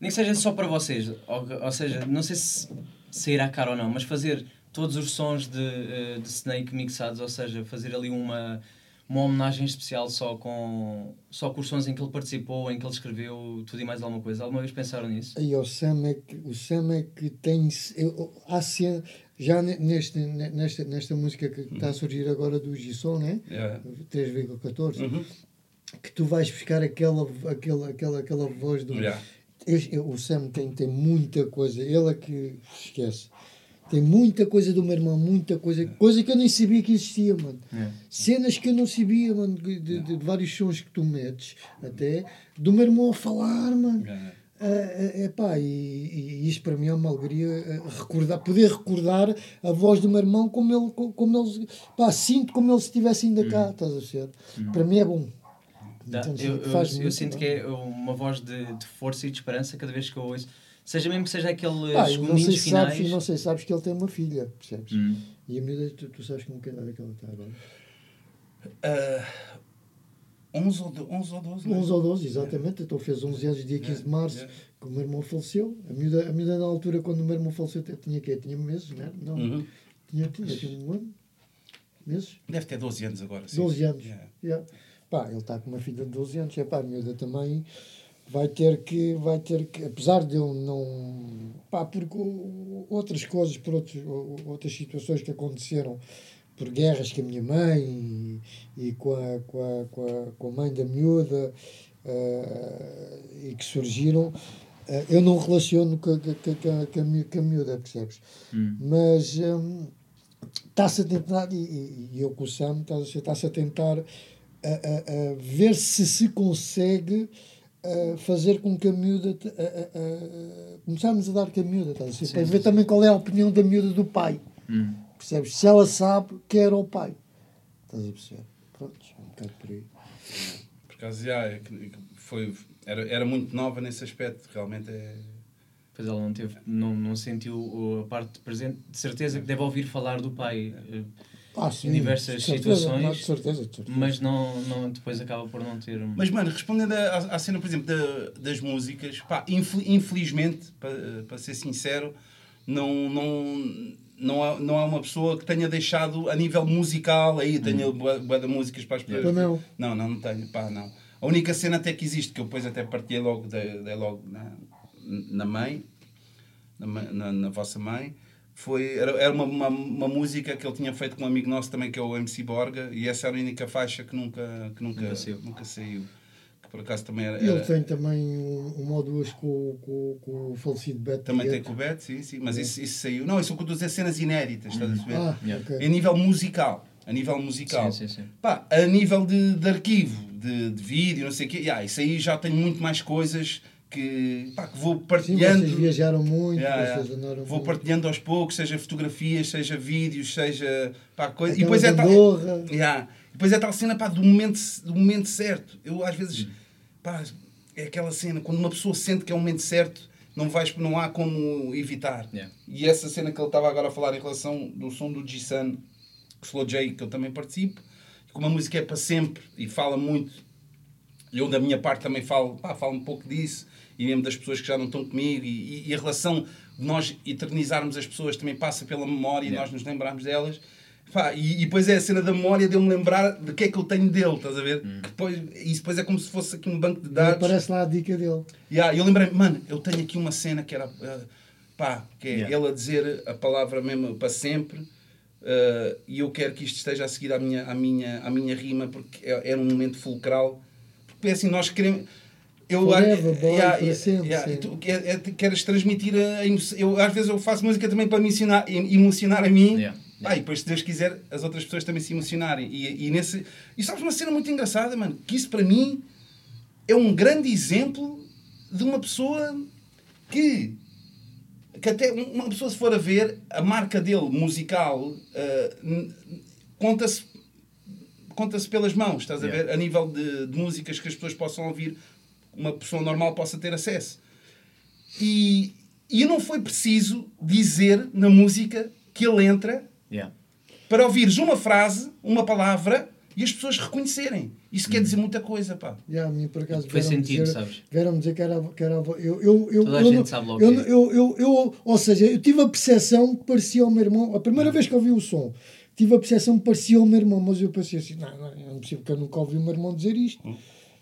S2: Nem que seja só para vocês, ou, ou seja, não sei se sairá caro ou não, mas fazer todos os sons de, eh, de Snake mixados, ou seja, fazer ali uma, uma homenagem especial só com, só com os sons em que ele participou, em que ele escreveu, tudo e mais alguma coisa. Alguma vez pensaram nisso?
S1: Aí o Sam é que, o Sam é que tem. eu- Há cena, já ne- neste, ne- nesta, nesta música que está a surgir agora do Gisson, né?
S6: Yeah.
S1: 3,14,
S6: Uhum.
S1: que tu vais buscar aquela, aquela, aquela, aquela voz do.
S6: Yeah.
S1: Eu- eu- o Sam tem, tem muita coisa, ele é que esquece. Tem muita coisa do meu irmão, muita coisa, coisa que eu nem sabia que existia, mano.
S2: É.
S1: Cenas que eu não sabia, mano, de, de- de vários sons que tu metes, até, do meu irmão a falar, mano. É, é, pá, e, e isto para mim é uma alegria eh, recordar, poder recordar a voz do meu irmão como ele, co- como ele pá, sinto como ele se estivesse ainda cá, estás a ver? Para mim é bom.
S2: Dá-
S1: Entendes?
S2: eu, eu, eu sinto
S1: bem.
S2: que é uma voz de, de força e de esperança cada vez que eu ouço. Seja mesmo que seja aquele
S1: e não sei, se sabes,
S2: finais.
S1: e não sei se sabes que ele tem uma filha, percebes?
S2: Hum.
S1: E a miúda, tu, tu sabes como que idade é que ela está agora?
S6: Ah, 11 ou, do- 11 ou 12? não é?
S1: 11 ou 12, exatamente. Então fez 11 anos, dia 15 de março,
S6: yeah.
S1: que o meu irmão faleceu. A miúda, a miúda na altura, quando o meu irmão faleceu, tinha quê? Tinha meses, não é? Não,
S6: Uhum.
S1: tinha, tinha, tinha um ano, meses.
S6: Deve ter 12 anos agora. Sim.
S1: 12 anos.
S6: Yeah.
S1: Yeah. Pá, ele está com uma filha de 12 anos. É pá, a miúda também vai ter que, vai ter que, apesar de eu não. Pá, porque outras coisas, por outros, outras situações que aconteceram, por guerras com a minha mãe e, e com, a, com, a, com, a, com a mãe da miúda eh, e que surgiram. eh, eu não relaciono com, a- com, com, com, a miúda, percebes? Mas hum, está-se a tentar, e, e- eu com o Sam, está-se a tentar a, a- a ver se se consegue a fazer com que a miúda. a- a- a- começarmos a dar com a miúda, estás a para ver também qual é a opinião da miúda do pai.
S2: Hum.
S1: Percebes? Se ela sabe, quer ao pai. Estás a perceber? Pronto, é um bocado por aí.
S6: Por acaso, já, é que- que foi, era, era muito nova nesse aspecto. Realmente é.
S2: Pois ela não, teve, não, não sentiu o- a parte presente. De certeza que deve ouvir falar do pai, eh,
S1: Ah, sim,
S2: Em diversas
S1: de certeza,
S2: situações.
S1: não, de certeza, de certeza.
S2: mas não, não, depois acaba por não ter.
S6: Mas, mano, respondendo à, à cena, por exemplo, da- das músicas, pá, infel- infelizmente, para, para ser sincero, não, não, não, há, não há uma pessoa que tenha deixado a nível musical aí, tenha bué de músicas para as pessoas.
S1: Não.
S6: Não, não, não tenho, pá, não. A única cena até que existe, que eu depois até partilhei logo, dei, dei logo na, na mãe, na, na, na vossa mãe, foi, era, era uma, uma, uma música que ele tinha feito com um amigo nosso também, que é o MC Borga, e essa era a única faixa que nunca, que nunca,
S2: Nunca saiu.
S6: nunca saiu. Que por acaso também era.
S1: Ele
S6: era-
S1: tem também um- uma ou duas com, com, com o falecido Beto.
S6: também tem com o Bet, sim, sim. Mas isso, isso saiu. Não, isso são com cenas inéditas, estás a perceber?
S1: Ah,
S2: Yeah.
S1: ok.
S6: A nível musical. A nível musical.
S2: Sim, sim, sim.
S6: Pá, a nível de, de arquivo, de, de vídeo, não sei o quê, yeah, isso aí já tenho muito mais coisas que, pá, que vou
S1: Sim,
S6: partilhando.
S1: vocês viajaram muito,
S6: Yeah, yeah.
S1: vocês andaram
S6: Vou
S1: muito.
S6: partilhando aos poucos, seja fotografias, seja vídeos, seja pá, coisa. E depois é tal, yeah. E depois é tal cena pá, do, momento, do momento certo. Eu às vezes, pá, é aquela cena, quando uma pessoa sente que é o momento certo, não, vais, não há como evitar.
S2: Yeah.
S6: E essa cena que ele estava agora a falar em relação do som do G-Sun, Slow J, que eu também participo, como a música é para sempre e fala muito eu da minha parte também falo, pá, falo um pouco disso e mesmo das pessoas que já não estão comigo e, e a relação de nós eternizarmos as pessoas também passa pela memória e
S2: Yeah.
S6: nós nos lembrarmos delas Pá, e, e depois é a cena da memória de eu me lembrar de que é que eu tenho dele, estás a ver? Que depois, e isso depois é como se fosse aqui um banco de dados.
S1: Aparece lá a dica dele.
S6: Yeah, eu lembrei, mano, eu tenho aqui uma cena que era, uh, pá, que é
S2: Yeah.
S6: ele a dizer a palavra mesmo para sempre uh, e eu quero que isto esteja a seguir à minha, à minha, à minha rima porque é, era um momento fulcral. Porque é assim, nós queremos. Eu,
S1: Forever, boy, para sempre,
S6: e
S1: sim.
S6: tu quer- é- queres transmitir a emoção. Eu, às vezes eu faço música também para me ensinar, em- emocionar a mim.
S2: Yeah.
S6: Pá, e depois, se Deus quiser, as outras pessoas também se emocionarem. E, e, nesse, e sabes uma cena muito engraçada, mano? Que isso para mim é um grande exemplo de uma pessoa que, que até uma pessoa se for a ver a marca dele musical ah, n- conta-se conta-se pelas mãos, estás a
S2: Yeah.
S6: ver? A nível de, de músicas que as pessoas possam ouvir, uma pessoa normal possa ter acesso. E, e não foi preciso dizer na música que ele entra
S2: Yeah.
S6: para ouvires uma frase, uma palavra e as pessoas reconhecerem. Isso
S2: Hum.
S6: quer dizer muita coisa, pá.
S1: A mim por acaso
S2: Foi
S1: vieram-me
S2: sentido,
S1: dizer,
S2: sabes?
S1: vieram dizer que era, que era a eu, eu, eu,
S2: Toda a
S1: eu,
S2: gente
S1: não-
S2: sabe logo
S1: eu,
S2: que
S1: eu, eu, eu, ou seja, eu tive a percepção que parecia o meu irmão, a primeira vez que ouvi o som, tive a percepção que parecia o meu irmão, mas eu pensei assim, não, não, é possível porque eu nunca ouvi o meu irmão dizer isto.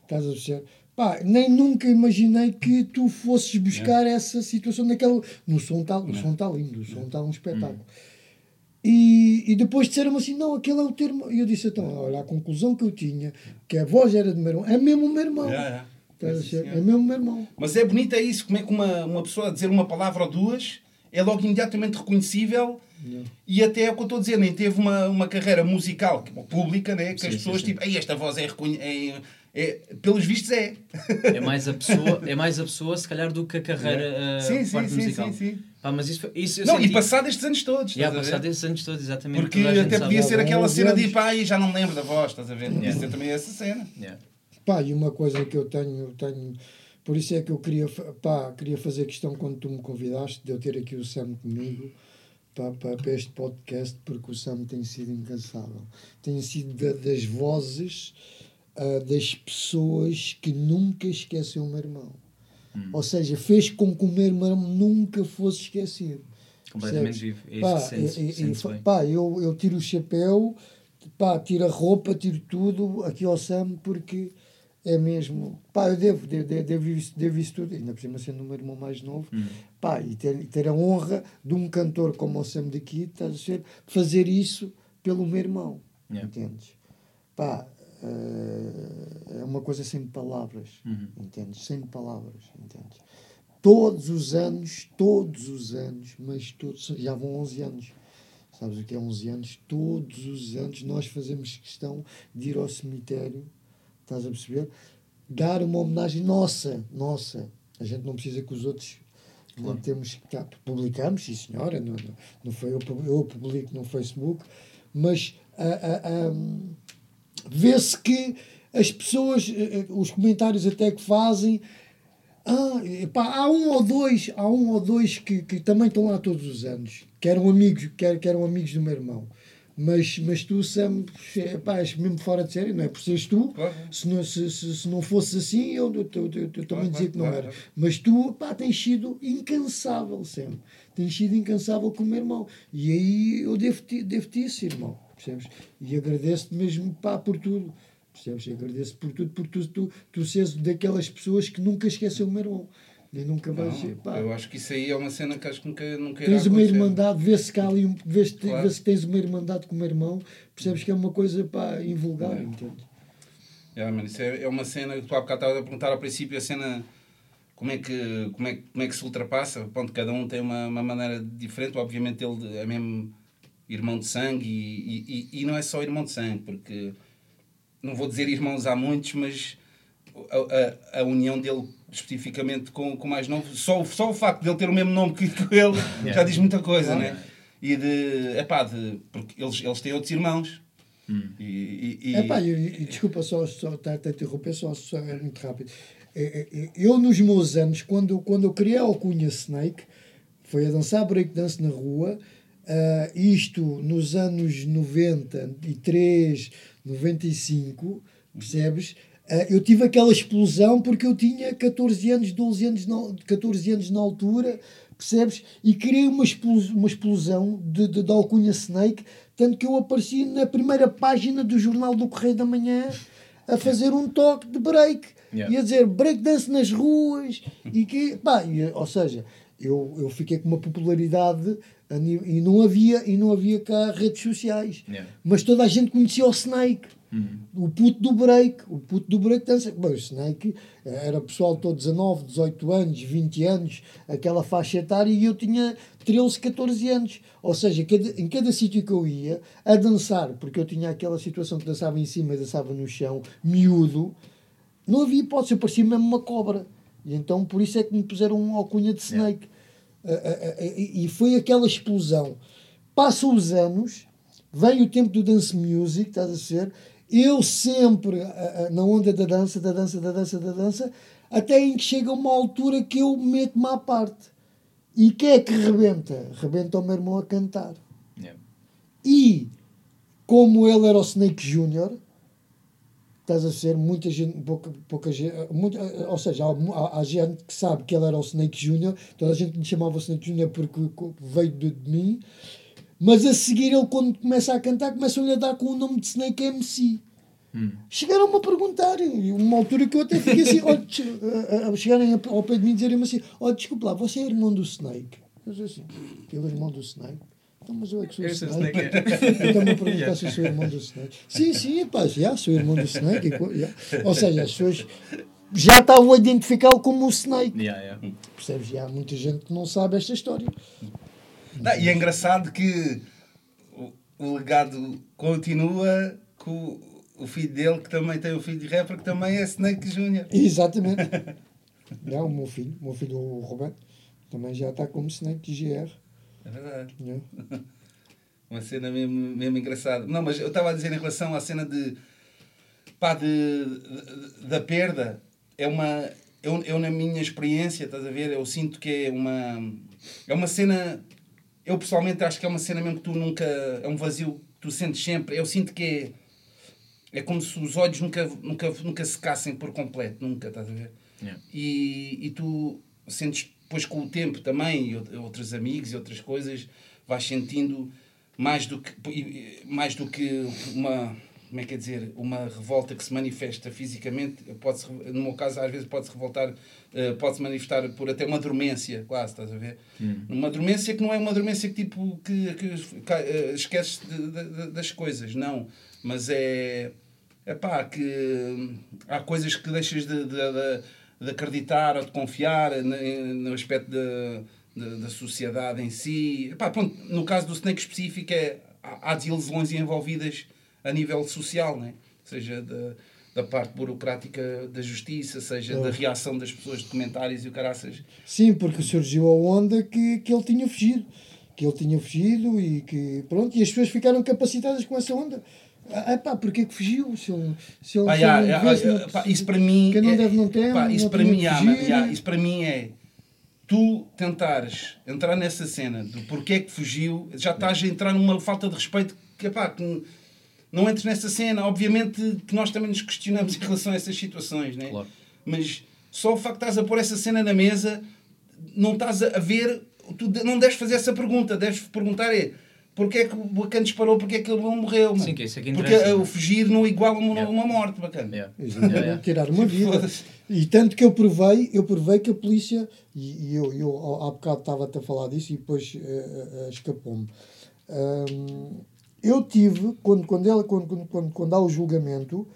S1: Estás a perceber? Pá, nem nunca imaginei que tu fosses buscar essa situação naquela. No som está o som tá lindo, o som está um espetáculo. E, e depois disseram assim: não, aquele é o termo. E eu disse: então, olha, a conclusão que eu tinha, que a voz era do meu irmão, é mesmo o meu irmão.
S6: Sim,
S1: ver?
S6: senhor.
S1: É mesmo o meu irmão.
S6: Mas é bonito é isso, como é que uma, uma pessoa a dizer uma palavra ou duas é logo imediatamente reconhecível e até é o que eu estou a dizer, nem teve uma, uma carreira musical pública, né? que
S2: Sim,
S6: as
S2: sim,
S6: pessoas
S2: sim.
S6: tipo, Ei, esta voz é, reconhe é, é pelos vistos é.
S2: É mais a pessoa, é mais a pessoa se calhar do que a carreira, a
S6: Sim, sim,
S2: parte
S6: sim,
S2: musical.
S6: sim, sim.
S2: Pá, mas isso, isso
S6: Não,
S2: senti.
S6: e passado estes anos todos, ver?
S2: passado esses anos todos, exatamente.
S6: Porque até podia ser aquela
S1: 11
S6: cena de
S1: anos.
S6: pá, e já não me lembro da voz, estás a ver? Podia
S2: Yeah.
S6: ser também essa cena.
S2: Yeah.
S1: Pá, e uma coisa que eu tenho, tenho. Por isso é que eu queria, pá, queria fazer questão quando tu me convidaste de eu ter aqui o Sam comigo para, para, para este podcast, porque o Sam tem sido incansável. Tem sido da- das vozes ah, das pessoas que nunca esquecem o meu irmão. Ou seja, fez com que o meu irmão nunca fosse esquecido.
S2: Completamente vivo. É
S1: Pá,
S2: isso que sente-se-
S1: e- e-
S2: bem.
S1: pá, eu, eu tiro o chapéu, pá, tiro a roupa, tiro tudo aqui ao Sam, porque é mesmo. Pá, eu devo, devo, devo, devo isso, devo isso tudo, ainda por cima sendo o meu irmão mais novo,
S2: Hum.
S1: pá, e ter, ter a honra de um cantor como o Sam daqui, estás a ser, fazer isso pelo meu irmão,
S2: Yeah.
S1: entendes? Pá, é uma coisa sem palavras,
S2: Uhum.
S1: entendes? Sem palavras, entendes? Todos os anos, todos os anos, mas todos, já vão 11 anos. Sabes o que é 11 anos? Todos os anos nós fazemos questão de ir ao cemitério, estás a perceber? Dar uma homenagem nossa, nossa. A gente não precisa que os outros não temos tá, publicamos, sim senhora, não, não, não foi eu, eu publico no Facebook, mas ah, ah, vê-se que as pessoas, eh, eh, os comentários até que fazem, ah, epá, há um ou dois, há um ou dois que, que também estão lá todos os anos, que eram amigos, que, er- que eram amigos do meu irmão. Mas, mas tu, Sam, epá, és mesmo fora de série, não é por seres tu.
S6: Claro.
S1: Se, não, se, se, se não fosse assim, eu, eu, eu, eu, eu também dizia que não era. Mas tu, pá, tens sido incansável, Sam. Tens sido incansável com o meu irmão. E aí eu devo-te devo isso, irmão. Percebes? E agradeço-te mesmo, pá, por tudo. Percebes? E agradeço por tudo, por tu, tu, tu seres daquelas pessoas que nunca esqueceu o meu irmão. E nunca vais.
S6: Não,
S1: pá,
S6: eu acho que isso aí é uma cena que acho que nunca, nunca
S1: Tens uma
S6: acontecer.
S1: irmandade, vê-se que ali, um- vê-se
S6: Claro.
S1: vê que tens uma irmandade com o meu irmão, percebes que é uma coisa pá, invulgar,
S6: É.
S1: entende?
S6: Yeah, isso é, é uma cena que tu há bocado estavas a perguntar ao princípio, a cena como é que, como é, como é que se ultrapassa. Pronto, cada um tem uma, uma maneira diferente. Obviamente ele é mesmo irmão de sangue e, e, e- não é só irmão de sangue, porque não vou dizer irmãos há muitos, mas a, a, a união dele especificamente com, com o mais novo, só, o- só o facto de ele ter o mesmo nome que, ele já diz muita coisa, né? E de, epá, de, porque eles, eles têm outros irmãos. E, e, e-
S1: Epá, e, e desculpa só, só estar a interromper, só, só é muito rápido. É, é, é, Eu, nos meus anos, quando, quando eu criei a alcunha Snake, foi a dançar breakdance na rua, ah, isto nos anos 93, 95, percebes? Ah, eu tive aquela explosão porque eu tinha 14 anos, 12 anos, na, 14 anos na altura, percebes? E criei uma explosão, uma explosão de, de, da alcunha Snake, tanto que eu apareci na primeira página do jornal do Correio da Manhã a fazer um toque de break
S2: Yeah.
S1: e a dizer breakdance nas ruas e que, pá, e, ou seja, eu, eu fiquei com uma popularidade e não havia e não havia cá redes sociais.
S2: Yeah.
S1: mas toda a gente conhecia o Snake.
S2: Uhum.
S1: o puto do break o puto do break dança Bem, o Snake eh, era pessoal todo 19, 18 anos 20 anos, aquela faixa etária e eu tinha 13, 14 anos. Ou seja, cada- em cada sítio que eu ia a dançar, porque eu tinha aquela situação que dançava em cima e dançava no chão miúdo, não havia hipótese, eu parecia mesmo uma cobra. E então por isso é que me puseram uma alcunha de Snake. Ah, ah, ah, e foi aquela explosão. Passam os anos, vem o tempo do dance music, estás a ser? Eu sempre na onda da dança, da dança, da dança, da dança, até em que chega uma altura que eu meto-me à parte. E quem é que rebenta? Rebenta o meu irmão a cantar.
S2: Yeah.
S1: E como ele era o Snake Junior, estás a ser muita gente, pouca, pouca gente, muita, ou seja, há, há- gente que sabe que ele era o Snake Junior, toda a gente me chamava o Snake Junior porque veio de, de mim, mas a seguir ele quando começa a cantar começam-lhe a dar com o nome de Snake MC. Chegaram-me a perguntar, e uma altura que eu até fiquei assim, *laughs* "Olha, des- a- a- a chegarem ao pé de mim e dizerem-me assim, olha, desculpa lá, você é irmão do Snake? Eu disse assim, ele é irmão do Snake? Então, mas eu é que sou Snake. Então-me a *laughs* perguntar se sou irmão do Snake. Sim, sim, pá, já, sou irmão do Snake. já. Ou seja, as pessoas já estavam a identificá-lo como o Snake.
S2: Yeah, yeah.
S1: Percebes? E há muita gente que não sabe esta história.
S6: Não, e é engraçado que o, o legado continua com o filho dele, que também tem o filho de rapper, que também é Snake Jr.
S1: Exatamente. *laughs* Já, o meu filho, o meu filho, o Roberto, também já está como Snake GR.
S6: É verdade.
S1: já. *laughs*
S6: Uma cena mesmo, mesmo engraçada. Não, mas eu estava a dizer em relação à cena de. pá, de, de- da perda. É uma. Eu, eu, na minha experiência, estás a ver? Eu sinto que é uma. É uma cena. Eu pessoalmente acho que é uma cena mesmo que tu nunca. É um vazio que tu sentes sempre. Eu sinto que é. É como se os olhos nunca, nunca, nunca secassem por completo. Nunca, estás a ver?
S2: Yeah.
S6: E, e tu sentes depois com o tempo também, e out- outros amigos e outras coisas, vais sentindo mais do que, mais do que uma, como é que é dizer, uma revolta que se manifesta fisicamente, pode no meu caso às vezes pode-se revoltar, eh, pode-se manifestar por até uma dormência, quase, estás a ver? Uma dormência que não é uma dormência que tipo, que, que ca- eh, de- de- das coisas, não, mas é, é pá, que hum, há coisas que deixas de, de, de- de acreditar ou de confiar no aspecto da, da, da sociedade em si. Epá, pronto, no caso do Snake específico, é, há, há desilusões envolvidas a nível social, né? seja da, da parte burocrática da justiça, seja da reação das pessoas de comentários e o caraças.
S1: Sim, porque surgiu a onda que, que ele tinha fugido. Que ele tinha fugido e que. Pronto, e as pessoas ficaram capacitadas com essa onda. Ah, pá, porque é que fugiu? Se ele, se ele,
S6: Pá,
S1: se
S6: já,
S1: ele
S6: já,
S1: devesse,
S6: já,
S1: não-
S6: pá, isso para mim
S1: Quem não
S6: é,
S1: deve não tem,
S6: pá,
S1: não
S6: isso para
S1: tinha
S6: mim já,
S1: fugir.
S6: já, isso para mim é tu tentares entrar nessa cena do porquê é que fugiu já estás a entrar numa falta de respeito que, pá, que não entres nessa cena obviamente que nós também nos questionamos em relação a essas situações né?
S2: Claro.
S6: mas só o facto de estás a pôr essa cena na mesa não estás a ver tu não deves fazer essa pergunta deves perguntar é Porquê é que o bacana disparou? Porquê é que ele não morreu? mano?
S2: Sim, que isso é que
S6: Porque o fugir não iguala uma,
S2: Yeah.
S6: uma morte, bacana.
S2: Yeah.
S1: Exatamente,
S2: Yeah, yeah.
S1: tirar uma vida. E tanto que eu provei, eu provei que a polícia, e, e eu, eu há bocado estava-te a falar disso e depois eh, eh, escapou-me. Hum, eu tive, quando, quando, ela, quando, quando, quando, quando há o julgamento,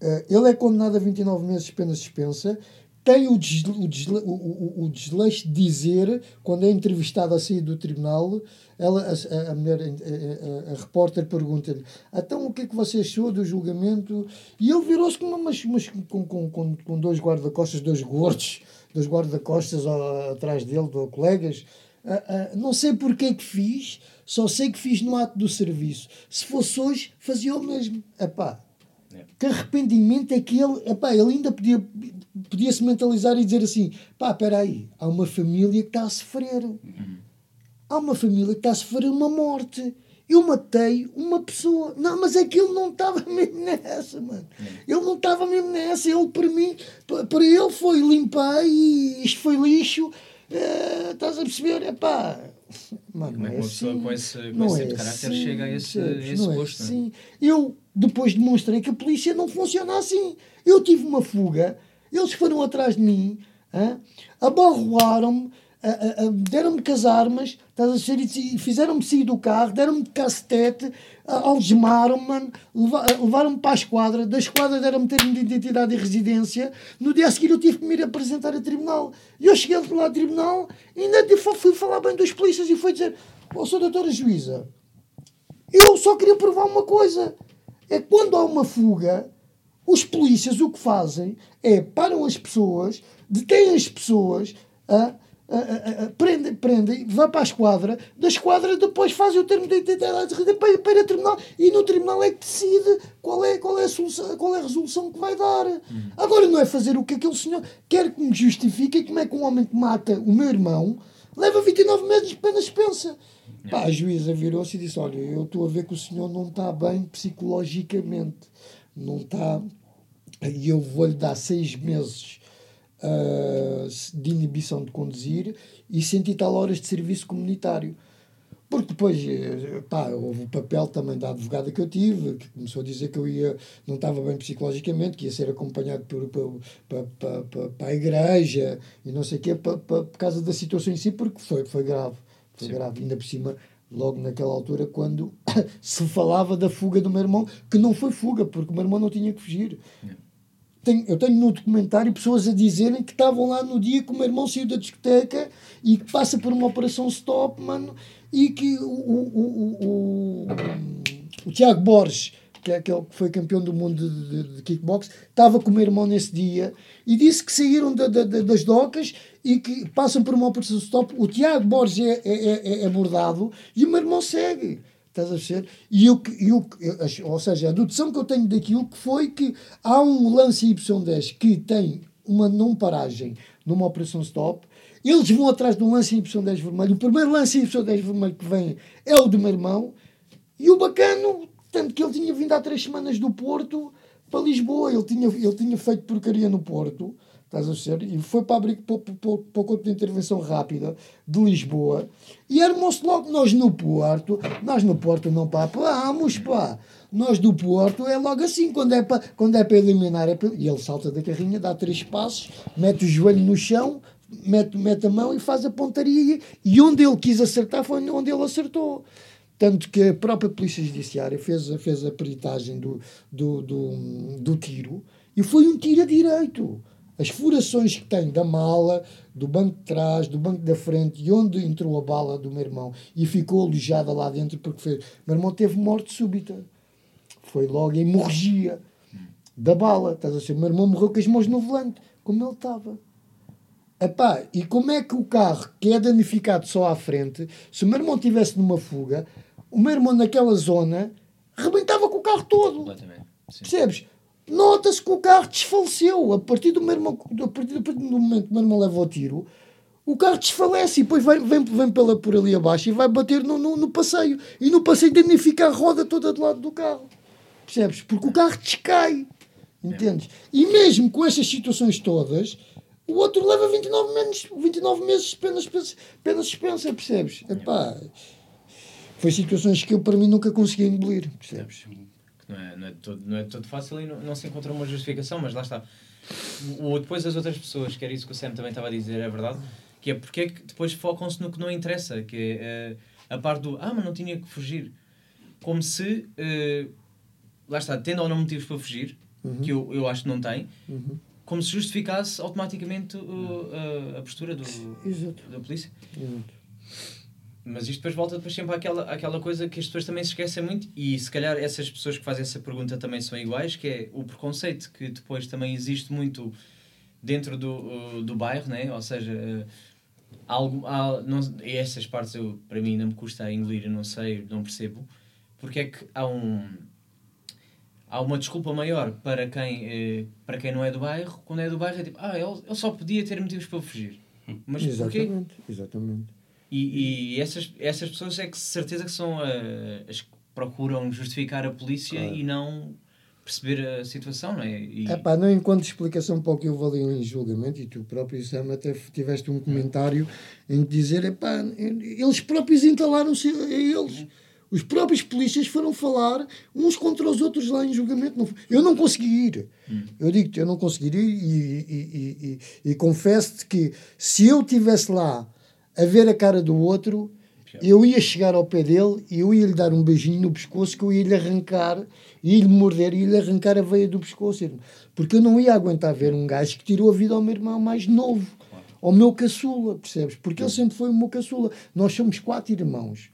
S1: Eh, ele é condenado a 29 meses de pena suspensa. Tem o, desle, o, desle, o, o, desleixo de dizer, quando é entrevistado a sair do tribunal, ela, a, a, mulher, a, a, a repórter pergunta-lhe: então o que é que você achou do julgamento? E ele virou-se com, umas, umas, com, com, com, com dois guarda-costas, dois gordos, dois guarda-costas atrás dele, do colegas. Ah, ah, não sei porque é que fiz, só sei que fiz no ato do serviço. Se fosse hoje, fazia o mesmo. Epá, que arrependimento é que ele, epá, ele ainda podia, podia se mentalizar e dizer assim: pá, espera aí, há uma família que está a sofrer. Há uma família que está a sofrer uma morte. Eu matei uma pessoa. Não, mas é que ele não estava *laughs* mesmo nessa, mano. Ele não estava mesmo nessa. Ele, para mim, pa- para ele foi limpar e isto foi lixo. Eh, estás a perceber? Epá, mano,
S2: Como é que uma pessoa
S1: assim.
S2: com esse, com esse
S1: é
S2: tipo de caráter
S1: assim,
S2: chega a esse, a esse
S1: Não é
S2: posto? não é?
S1: assim. Eu depois demonstrei que a polícia não funciona assim. Eu tive uma fuga, eles foram atrás de mim, abarroaram-me, deram-me as armas, estás a ser, e fizeram-me sair do carro, deram-me de cacetete, a- algemaram-me, levaram-me para a esquadra, da esquadra deram-me termo de identidade e residência, no dia a seguir eu tive que me ir apresentar a tribunal. E eu cheguei lá ao tribunal, e ainda fui falar bem dos polícias e foi dizer, ó, sou doutora juíza, eu só queria provar uma coisa. É que quando há uma fuga, os polícias o que fazem é param as pessoas, detêm as pessoas, ah, ah, ah, ah, prendem, prendem, vai para a esquadra, da esquadra depois fazem o termo de identidade para, para tribunal e no tribunal é que decide qual é, qual é, a, solução, qual é a resolução que vai dar. Agora não é fazer o que aquele senhor quer que me justifique como é que um homem que mata o meu irmão leva 29 meses de pena suspensa. Pá, a juíza virou-se e disse: Olha, eu estou a ver que o senhor não está bem psicologicamente, não está. E eu vou-lhe dar seis meses ah, de inibição de conduzir e cento e tal horas de serviço comunitário. Porque depois, eh, pá, houve o papel também da advogada que eu tive, que começou a dizer que eu ia, não estava bem psicologicamente, que ia ser acompanhado por, para, para, para, para a igreja e não sei o quê, para, para, por causa da situação em si, porque foi, foi grave. Foi grave. Ainda por cima, logo naquela altura, quando *coughs* se falava da fuga do meu irmão, que não foi fuga, porque o meu irmão não tinha que fugir. Tenho- eu tenho no documentário pessoas a dizerem que estavam lá no dia que o meu irmão saiu da discoteca e que passa por uma operação stop, mano, e que o, o, o, o, o Tiago Borges, que é aquele que foi campeão do mundo de, de, de kickbox, estava com o meu irmão nesse dia e disse que saíram da, da- da- das docas e que passam por uma operação stop. O Tiago Borges é, é, é, é abordado e o meu irmão segue. Estás a perceber? E eu, que- eu, acho- ou seja, a dedução que eu tenho daquilo que foi que há um lance Y10 que tem uma não paragem numa operação stop, eles vão atrás de um lance Y10 vermelho. O primeiro lance Y10 vermelho que vem é o do meu irmão, e o bacano, tanto que ele tinha vindo há três semanas do Porto para Lisboa, ele tinha, ele tinha feito porcaria no Porto, estás a perceber? E foi para, abrir, para, o corpo de intervenção rápida de Lisboa e armou-se logo nós no Porto, nós no Porto não papamos, pá. Nós do Porto é logo assim, quando é para, quando é para eliminar, é para, e ele salta da carrinha, dá três passos, mete o joelho no chão, mete, mete a mão e faz a pontaria. E onde ele quis acertar foi onde ele acertou. Tanto que a própria Polícia Judiciária fez, fez a peritagem do, do, do, do tiro e foi um tiro a direito. As furações que tem da mala, do banco de trás, do banco da frente e onde entrou a bala do meu irmão e ficou alojada lá dentro porque fez. Meu irmão teve morte súbita. Foi logo a hemorragia da bala. Estás a? O meu irmão morreu com as mãos no volante, como ele estava. Epá, e como é que o carro que é danificado só à frente, se o meu irmão estivesse numa fuga, o meu irmão naquela zona rebentava com o carro todo. Percebes? Nota-se que o carro desfaleceu. A partir do, meu irmão, a partir, do momento que o meu irmão leva o tiro, o carro desfalece e depois vai, vem, vem pela, por ali abaixo e vai bater no, no, no passeio. E no passeio danifica a roda toda do lado do carro. Percebes? Porque o carro descai. Entendes? E mesmo com estas situações todas, o outro leva 29 meses, 29 meses de pena suspensa, percebes? Epá, foi situações que eu para mim nunca consegui engolir, percebes?
S2: Não é, não, é todo, não é todo fácil e não, não se encontra uma justificação, mas lá está. O, depois as outras pessoas, que era isso que o Sam também estava a dizer, é verdade, que é porque é que depois focam-se no que não interessa, que é eh, a parte do ah, mas não tinha que fugir. Como se, eh, lá está, tendo ou não motivos para fugir, que eu, eu acho que não tem,
S1: Uhum.
S2: como se justificasse automaticamente uh, a, a postura do,
S1: Exato.
S2: da polícia.
S1: Exato.
S2: Mas isto depois volta depois sempre àquela, àquela coisa que as pessoas também se esquecem muito, e se calhar essas pessoas que fazem essa pergunta também são iguais, que é o preconceito que depois também existe muito dentro do, do bairro, né? ou seja, uh, algo, há, não, essas partes eu, para mim ainda me custa engolir, não sei, não percebo, porque é que há um há uma desculpa maior para quem, eh, para quem não é do bairro, quando é do bairro é tipo, ah, ele, ele só podia ter motivos para fugir. Mas porquê?
S1: Exatamente.
S2: E, e essas, essas pessoas é que certeza que são eh, as que procuram justificar a polícia
S1: Claro.
S2: e não perceber a situação, não é? E,
S1: É pá, não encontro explicação para o que houve ali em julgamento e tu próprio, Sam, até tiveste um comentário em que dizer, é pá, eles próprios entalaram-se a eles. Os próprios polícias foram falar uns contra os outros lá em julgamento. Eu não consegui ir. Eu digo-te, eu não consegui ir e, e, e, e, e confesso-te que se eu estivesse lá a ver a cara do outro, eu ia chegar ao pé dele e eu ia lhe dar um beijinho no pescoço que eu ia lhe arrancar, ia lhe morder e ia lhe arrancar a veia do pescoço. irmão. Porque eu não ia aguentar ver um gajo que tirou a vida ao meu irmão mais novo, ao meu caçula, percebes? Porque ele sempre foi o meu caçula. Nós somos quatro irmãos,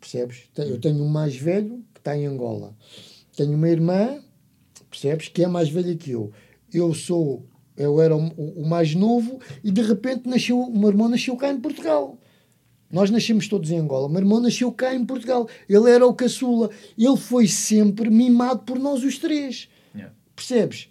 S1: percebes? Eu tenho um mais velho que está em Angola, tenho uma irmã, percebes? Que é mais velha que eu. Eu sou, eu era o, o mais novo e de repente nasceu, o meu irmão nasceu cá em Portugal. Nós nascemos todos em Angola. O meu irmão nasceu cá em Portugal. Ele era o caçula. Ele foi sempre mimado por nós os três.
S2: Yeah.
S1: Percebes?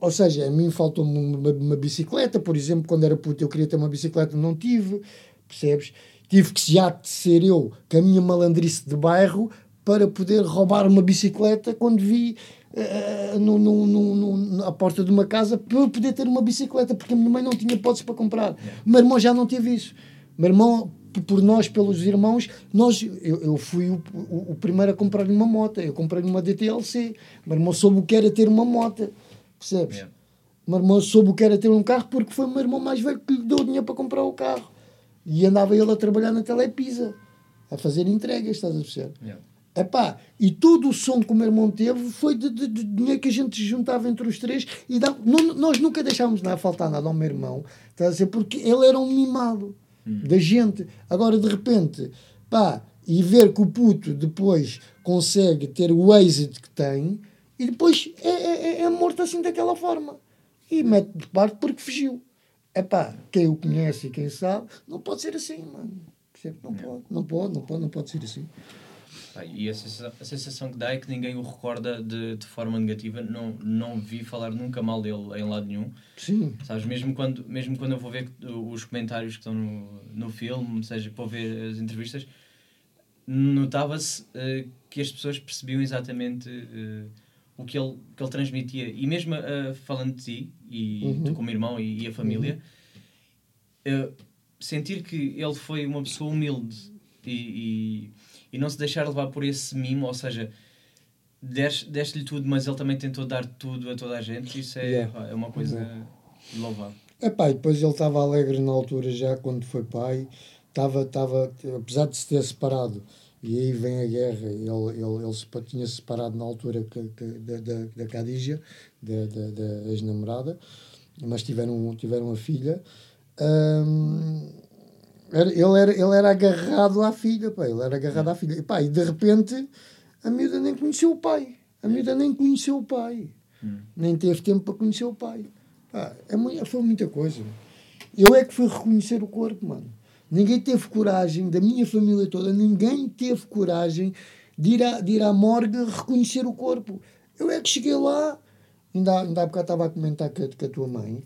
S1: Ou seja, a mim faltou-me uma, uma bicicleta, por exemplo, quando era puto eu queria ter uma bicicleta, não tive. Percebes? Tive que já de ser eu, com a minha malandrice de bairro, para poder roubar uma bicicleta quando vi eh, no, no, no, à porta de uma casa para poder ter uma bicicleta, porque a minha mãe não tinha hipóteses para comprar. O meu irmão já não teve isso. O meu irmão, por nós, pelos irmãos, nós, eu, eu fui o, o, o primeiro a comprar-lhe uma moto. Eu comprei-lhe uma DTLC. O meu irmão soube o que era ter uma moto. Percebes?
S2: Yeah.
S1: O meu irmão soube o que era ter um carro porque foi o meu irmão mais velho que lhe deu dinheiro para comprar o carro. E andava ele a trabalhar na Telepisa, a fazer entregas, estás a perceber?
S2: Yeah.
S1: Epá, e todo o som que o meu irmão teve foi de, de- de dinheiro que a gente juntava entre os três e dá- não- nós nunca deixámos nada faltar nada ao meu irmão, estás a dizer, porque ele era um mimado da gente. Agora, de repente, pá, e ver que o puto depois consegue ter o êxito que tem e depois é, é, é- é morto assim daquela forma e mete de parte porque fugiu. Epá, quem o conhece e quem sabe, não pode ser assim, mano. Não pode, não pode, não pode, não pode ser assim.
S2: E a sensação, a sensação que dá é que ninguém o recorda de, de forma negativa. Não, não vi falar nunca mal dele em lado nenhum.
S1: Sim,
S2: Sabes, mesmo quando, mesmo quando eu vou ver os comentários que estão no, no filme, seja, vou ver as entrevistas, notava-se eh, que as pessoas percebiam exatamente eh, o que ele, que ele transmitia. E mesmo eh, falando de ti, e
S1: Uhum.
S2: tu como irmão e, e a família, eh, sentir que ele foi uma pessoa humilde e, e, e não se deixar levar por esse mimo, ou seja, deste- deste-lhe tudo, mas ele também tentou dar tudo a toda a gente, isso é,
S1: Yeah.
S2: pá, é uma coisa louvável.
S1: Epá, e depois ele estava alegre na altura já quando foi pai, estava, estava, apesar de se ter separado, e aí vem a guerra, ele, ele, ele se tinha separado na altura da, da, da Khadija, da, da, da ex-namorada, mas tiveram, tiveram a filha. Hum, era- ele, era, ele era agarrado à filha, pá, ele era agarrado à filha. E, pá, e de repente a miúda nem conheceu o pai. A miúda nem conheceu o pai. Nem teve tempo para conhecer o pai. Pá, é muito, foi muita coisa. Eu é que fui reconhecer o corpo, mano. Ninguém teve coragem, da minha família toda, ninguém teve coragem de ir, à, de ir à morgue reconhecer o corpo. Eu é que cheguei lá, ainda, há- ainda há bocado estava a comentar com a, com a tua mãe,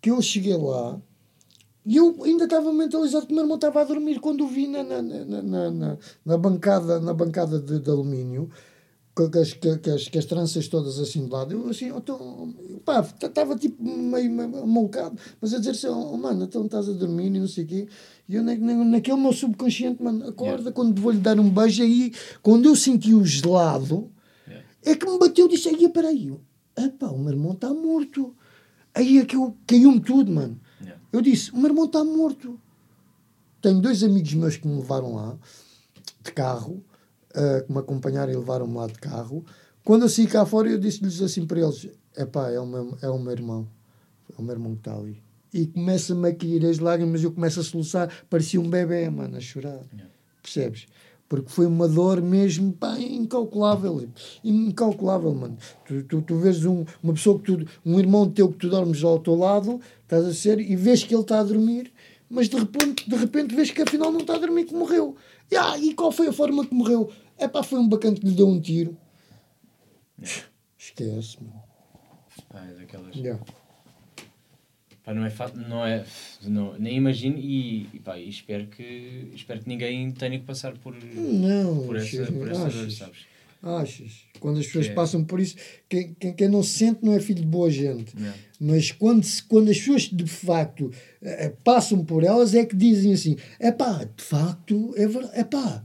S1: que eu cheguei lá e eu ainda estava mentalizado que o meu irmão estava a dormir quando o vi na, na, na, na, na, bancada, na bancada de, de alumínio, com as, com, as, com as tranças todas assim de lado. Eu assim, então, pá, estava tipo meio, malucado, mas a dizer assim, oh, mano, então estás a dormir e não sei o quê. E eu na, na, naquele meu subconsciente, mano, acorda quando vou-lhe dar um beijo aí, quando eu senti o gelado,
S2: Yeah.
S1: é que me bateu e disse, aí, peraí, eu, epá, o meu irmão está morto. Aí é que eu caiu-me tudo, mano. Eu disse: o meu irmão está morto. Tenho dois amigos meus que me levaram lá, de carro, ah, que me acompanharam e levaram-me lá de carro. Quando eu saí cá fora, eu disse-lhes assim para eles: é pá, é o meu, é o meu irmão. É o meu irmão que está ali. E começa-me a cair as lágrimas, eu começo a soluçar, parecia um bebê, mano, a chorar. Percebes? Porque foi uma dor mesmo, pá, incalculável. Incalculável, mano. Tu, tu, tu vês um, uma pessoa que tu, um irmão teu que tu dormes ao teu lado, estás a ser, e vês que ele está a dormir, mas de repente, de repente vês que afinal não está a dormir, que morreu. E, ah, e qual foi a forma que morreu? É pá, foi um bacana que lhe deu um tiro. Esquece, mano.
S2: Pá, é daquelas.
S1: Yeah.
S2: Pá, não é fácil, não é. Não, nem imagino e, e, pá, e espero, que, espero que ninguém tenha que passar por,
S1: Não,
S2: por essa, por essa dor, sabes?
S1: Achas? Quando as pessoas
S2: É.
S1: passam por isso, quem, quem, quem não se sente não é filho de boa gente.
S2: Yeah.
S1: Mas quando, quando as pessoas de facto eh, eh, passam por elas é que dizem assim: é pá, de facto, é verdade, é pá,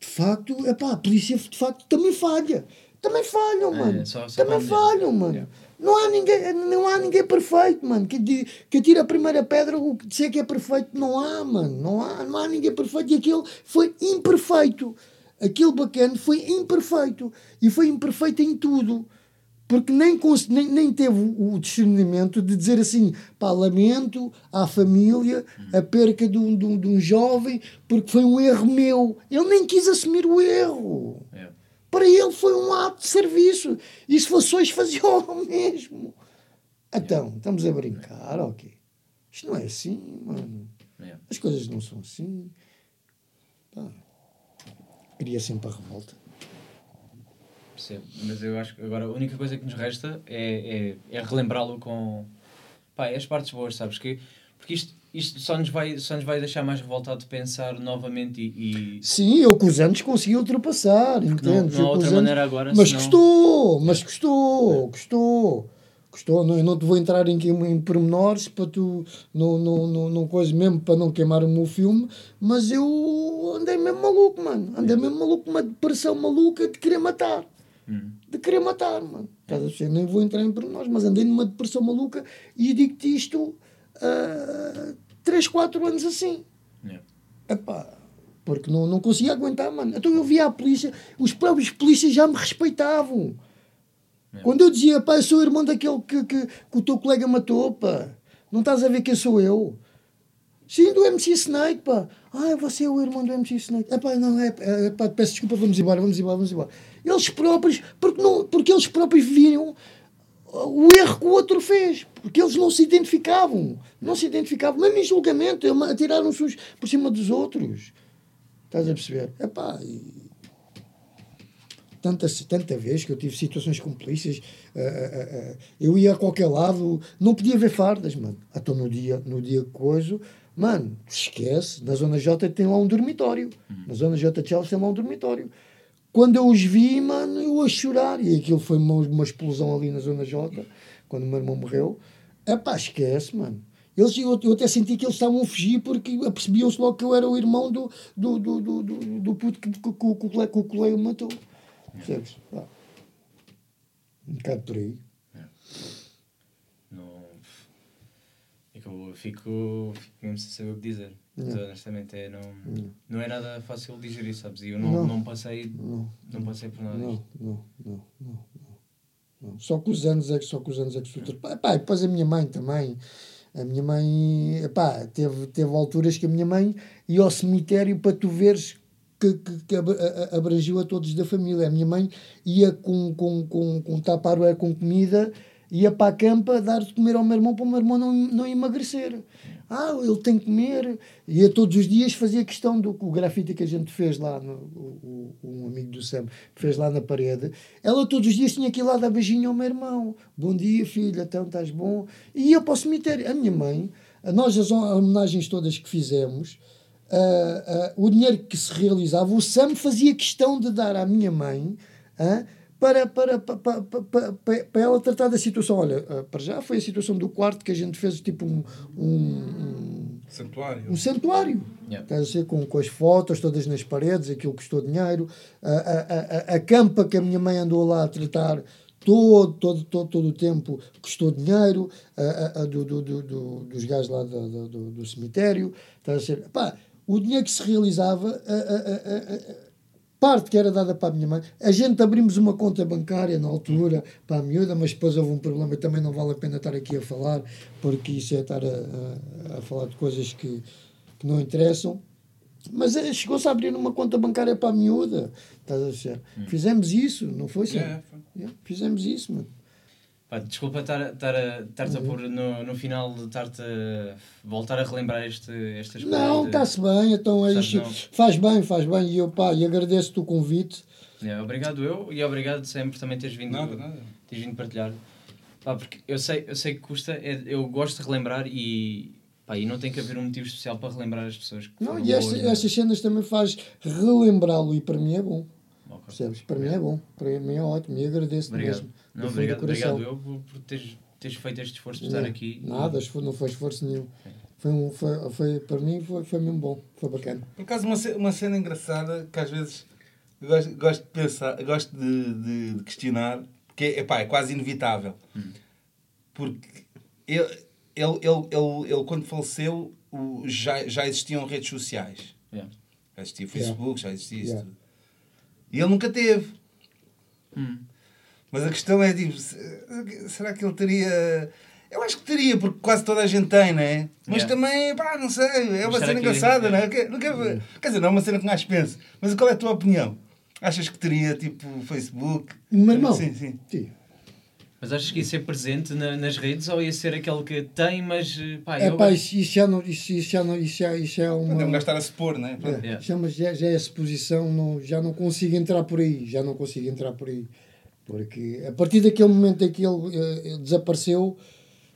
S1: de facto, é pá, a polícia de facto também falha. Também falham,
S2: É,
S1: mano.
S2: só- só
S1: também
S2: dizer.
S1: falham, mano.
S2: Yeah.
S1: Não há ninguém, não há ninguém perfeito, mano. Que, que atira a primeira pedra, o que disser que é perfeito, não há, mano. Não há, não há ninguém perfeito. E aquele foi imperfeito. Aquele bacana foi imperfeito. E foi imperfeito em tudo. Porque nem, nem, nem teve o discernimento de dizer assim, pá, lamento à família a perca de um, de, um, de um jovem, porque foi um erro meu. Ele nem quis assumir o erro.
S2: É.
S1: Para ele foi um ato de serviço. E se fosse hoje, fazia *laughs* o mesmo. Então, estamos a brincar, ok. Isto não é assim, mano.
S2: É.
S1: As coisas não são assim. Pá. Queria sempre a revolta.
S2: Percebo. Mas eu acho que agora a única coisa que nos resta é, é, é relembrá-lo com pá, é as partes boas, sabes? Que, porque isto, isto só, nos vai, só nos vai deixar mais revoltado de pensar novamente e. e
S1: Sim, eu com os anos consegui ultrapassar,
S2: não,
S1: entende?
S2: não há outra maneira agora.
S1: Mas
S2: senão-
S1: custou, mas custou, custou. Custou, não, eu não te vou entrar em, em pormenores para tu, não, não, não, não coisa mesmo para não queimar o meu filme, mas eu andei mesmo maluco, mano. Andei mesmo maluco, uma depressão maluca de querer matar.
S2: Hum.
S1: De querer matar, mano. Estás a perceber? Nem vou entrar em pormenores, mas andei numa depressão maluca e digo-te isto há 3, 4 anos assim.
S2: Yeah.
S1: Epá, porque não, não conseguia aguentar, mano. Então eu via a polícia, os próprios polícias já me respeitavam. Quando eu dizia, pá, eu sou o irmão daquele que, que, que o teu colega matou, pá. Não estás a ver quem sou eu? Sim, do MC Snake, pá. Ah, você é o irmão do MC Snake. Epá, não, é, é, pá, peço desculpa, vamos embora, vamos embora, vamos embora. Eles próprios, porque, não, porque eles próprios viram o erro que o outro fez, porque eles não se identificavam, não se identificavam, mesmo em julgamento, atiraram-se uns por cima dos outros. Estás a perceber? Epá, e tanta, tanta vez que eu tive situações com polícias, ah, ah, ah, eu ia a qualquer lado, não podia ver fardas, mano. Então no dia, no dia que coisa, mano, esquece, na Zona J tem lá um dormitório, na Zona J de Chelsea tem lá um dormitório. Quando eu os vi, mano, eu a chorar, e aquilo foi uma, uma explosão ali na Zona J, quando o meu irmão morreu. É pá, esquece, mano. Eles, eu, eu até senti que eles estavam a fugir porque apercebiam-se logo que eu era o irmão do, do, do, do, do, do puto que, que, que, o colega- que o colega matou. Percebes? Pá. Um bocado por aí.
S2: Não. É eu fico, fico mesmo sem saber o que dizer.
S1: Não.
S2: Então, honestamente, é, não, não é nada fácil de digerir, sabes? E eu não,
S1: Não.
S2: não. passei,
S1: Não,
S2: não passei por nada
S1: não,
S2: disto.
S1: não, não, não, não, não. Só com os anos é que só com os anos é que se. Pá, e depois a minha mãe também. A minha mãe, pá, teve, teve alturas que a minha mãe ia ao cemitério para tu veres que, que, que abrangiu a todos da família. A minha mãe ia com, com, com, com com comida, ia para a campa dar de comer ao meu irmão para o meu irmão não, não emagrecer. Ah, ele tem que comer. Ia todos os dias fazia questão do o grafite que a gente fez lá, no, o, um amigo do Sam fez lá na parede. Ela todos os dias tinha que ir lá dar beijinho ao meu irmão. Bom dia, filha, então estás bom? E ia para o cemitério. A minha mãe, nós as homenagens todas que fizemos, ah, ah, o dinheiro que se realizava, o Sam fazia questão de dar à minha mãe ah, para, para, para, para, para, para- para ela tratar da situação. Olha, para já foi a situação do quarto que a gente fez tipo um, um,
S6: Santuário.
S1: um, santuário.
S2: Yeah.
S1: Estás a ser com, com as fotos todas nas paredes, aquilo custou dinheiro. A, a, a, a campa que a minha mãe andou lá a tratar todo, todo, todo, todo o tempo custou dinheiro a, a, a do, do, do, do- dos gajos lá do, do, do- cemitério. Estás a ser, pá, o dinheiro que se realizava, a- a- a- parte que era dada para a minha mãe. A gente abrimos uma conta bancária na altura para a miúda, mas depois houve um problema. Também não vale a pena estar aqui a falar, porque isso é estar a, a- a falar de coisas que, que não interessam. Mas é, chegou-se a abrir uma conta bancária para a miúda. Estás a ver? Fizemos isso, não foi, Sam?
S6: É.
S1: Yeah, fizemos isso, mano.
S2: Pá, desculpa estar, estar, a- estar-te a
S1: Uhum.
S2: pôr no, no final, estar-te a voltar a relembrar este, estas
S1: Não,
S2: de-
S1: está-se bem, então é isto.
S2: não.
S1: Faz bem, faz bem. E eu, pá, e agradeço-te o convite.
S2: É, obrigado eu e obrigado sempre também teres vindo,
S6: Nada, nada.
S2: teres vindo partilhar. Pá, porque eu sei, eu sei que custa, é- eu gosto de relembrar e, pá, e não tem que haver um motivo especial para relembrar as pessoas que
S1: Não, e esta,
S2: boas, né?
S1: estas cenas também faz relembrá-lo e para mim é bom.
S2: Ok.
S1: Percebes? Para mim é bom. Para mim é ótimo e agradeço
S2: Obrigado.
S1: mesmo.
S2: Não,
S1: do fundo
S2: obrigado,
S1: do coração.
S2: obrigado eu por, por teres, teres feito este esforço de estar
S1: Não,
S2: aqui.
S1: Nada, não foi esforço nenhum. Foi, um, foi, foi, para mim foi, foi mesmo bom. Foi bacana.
S6: Por acaso, uma cena, uma cena engraçada que às vezes gosto, gosto de pensar, gosto de, de- de questionar, porque epá, é quase inevitável. Porque ele, ele, ele, ele, ele, quando faleceu, o- já, já existiam redes sociais.
S2: Yeah.
S6: Já existia Facebook, já existia isso
S1: Yeah.
S6: tudo. E ele nunca teve.
S2: Hum.
S6: Mas a questão é, tipo, se- será que ele teria... Eu acho que teria, porque quase toda a gente tem, não é? Mas
S2: Yeah.
S6: também, pá, não sei, é uma cena engraçada, não é? Que- nunca- Quer dizer, não é uma cena que mais penso. Mas qual é a tua opinião? Achas que teria, tipo, Facebook?
S1: Meu irmão?
S6: Sim, sim.
S1: Sim.
S2: Mas achas que ia ser presente na- nas redes ou ia ser aquele que tem, mas pá,
S1: É
S2: eu...
S1: pá, isso, isso já não. Isso, isso já não. Isso já, isso já é uma.
S6: Podemos gastar a se pôr, não é?
S1: É,
S2: Yeah.
S1: chama- já, já é exposição, não, já não consigo entrar por aí, já não consigo entrar por aí. Porque a partir daquele momento em que ele eh, desapareceu,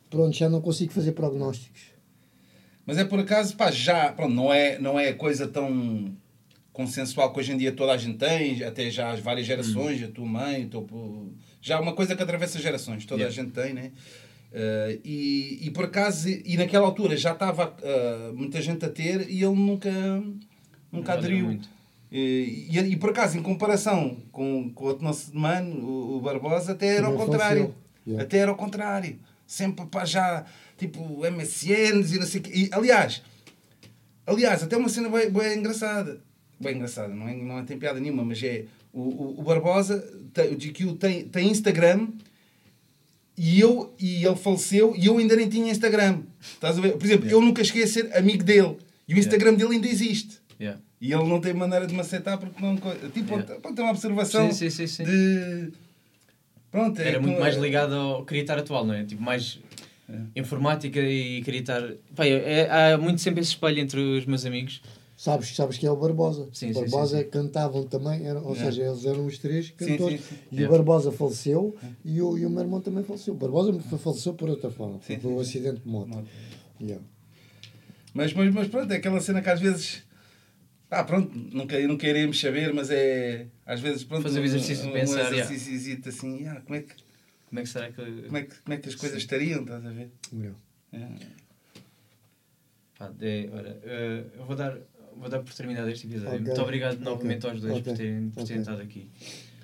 S1: pronto, já não consigo fazer prognósticos.
S6: Mas é por acaso, pá, já, pronto, não é, não é coisa tão consensual que hoje em dia toda a gente tem, até já as várias gerações, a tua mãe, o teu, já é uma coisa que atravessa gerações, toda
S2: Yeah.
S6: a gente tem, né? Eh, e, e por acaso, e naquela altura já estava eh, muita gente a ter e ele nunca, nunca aderiu
S2: muito.
S6: E, e, e por acaso, em comparação com, com o outro nosso mano, o, o Barbosa, até era
S1: Também
S6: contrário.
S1: Yeah.
S6: Até era ao contrário. Sempre para já, tipo, MSNs e não sei o quê. E, aliás, aliás, até uma cena bem, bem engraçada. Bem engraçada, não, é, não tem piada nenhuma, mas é. O, o, o Barbosa, tem, o GQ tem, tem Instagram e, eu, e ele faleceu e eu ainda nem tinha Instagram. Estás a ver? Por exemplo, eu nunca cheguei a ser amigo dele e o Instagram dele ainda existe.
S2: Yeah.
S6: E ele não tem maneira de me aceitar porque não. Tipo,
S2: Yeah.
S6: pode ter uma observação
S2: Sim, sim, sim, sim.
S6: de. Pronto, é
S2: Era muito
S6: como-
S2: mais ligado ao queria estar atual, não é? Tipo, mais informática e queria estar... Pá, é- há muito sempre esse espelho entre os meus amigos.
S1: Sabes, sabes que é o Barbosa.
S2: Sim,
S1: o Barbosa
S2: sim, sim.
S1: cantavam também, eram, ou
S6: Yeah.
S1: seja, eles eram os três cantores.
S6: sim, sim.
S1: E
S2: Yeah.
S1: o Barbosa faleceu e o, e o meu irmão também faleceu. O Barbosa fa- faleceu por outra forma,
S6: Sim,
S1: por um acidente de moto.
S6: Moto.
S1: Yeah.
S6: Mas, mas, mas pronto, é aquela cena que às vezes. Ah, pronto, não, não queremos saber, mas é. Às vezes, pronto.
S2: Fazer o exercício de
S6: um,
S2: pensar,
S6: Um exercício assim, ah, como, é que,
S2: Como é que será que...
S6: como, é que, como é que as coisas estariam, estás a ver?
S1: Yeah.
S6: É.
S2: Pá, é, olha, eh, eu vou dar, vou dar por terminado este episódio.
S1: Ok.
S2: Muito obrigado novamente aos dois
S1: Ok.
S2: por terem, por terem estado aqui.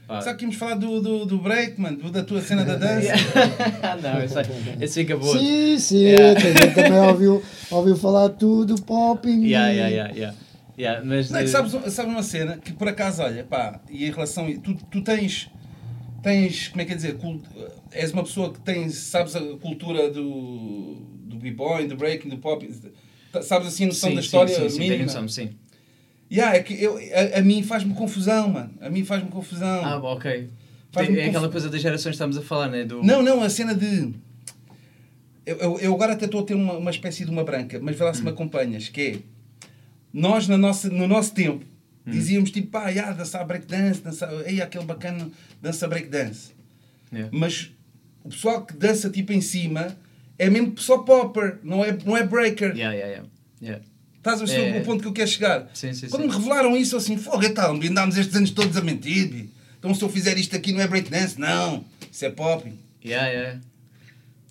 S2: Pá.
S6: Sabe que íamos falar do, do, do break, mano, da tua cena da dança? *laughs*
S2: não, esse, esse fica boa.
S1: Sim, sim,
S2: Yeah.
S1: também, também ouviu, ouviu falar tudo, popping.
S2: Yeah, yeah, yeah, yeah. Yeah, mas,
S6: Não, é que sabes, sabes uma cena que por acaso, olha, pá, e em relação. Tu, tu tens. Tens, como é que é dizer? cult- és uma pessoa que tem, sabes a cultura do, do b-boy, do breaking, do pop. Sabes assim a noção
S2: sim,
S6: da
S2: sim,
S6: história
S2: sim, sim,
S6: mínima?
S2: noção, sim.
S6: Yeah, é que eu, a, a mim faz-me confusão, mano. A mim faz-me confusão.
S2: Ah, ok.
S6: Faz-me
S2: é aquela coisa das gerações que estamos a falar, né? Do...
S6: Não, não, a cena de. Eu, eu, eu agora até estou a ter uma, uma espécie de uma branca, mas vê lá se me acompanhas, que é. Nós, na nossa, no nosso tempo, dizíamos tipo, pá, yeah, dançar breakdance, dançar. Ei, aquele bacana dança breakdance.
S2: Yeah.
S6: Mas o pessoal que dança tipo em cima é mesmo só popper, não é, não é breaker.
S2: Yeah, yeah, yeah. yeah.
S6: Estás a ver
S2: É.
S6: o ponto que eu quero chegar?
S2: Sim, sim,
S6: Quando
S2: sim.
S6: me revelaram isso, assim, fogo, então, andámos estes anos todos a mentir. Então se eu fizer isto aqui não é breakdance, não. Isso é popping.
S2: Yeah, yeah.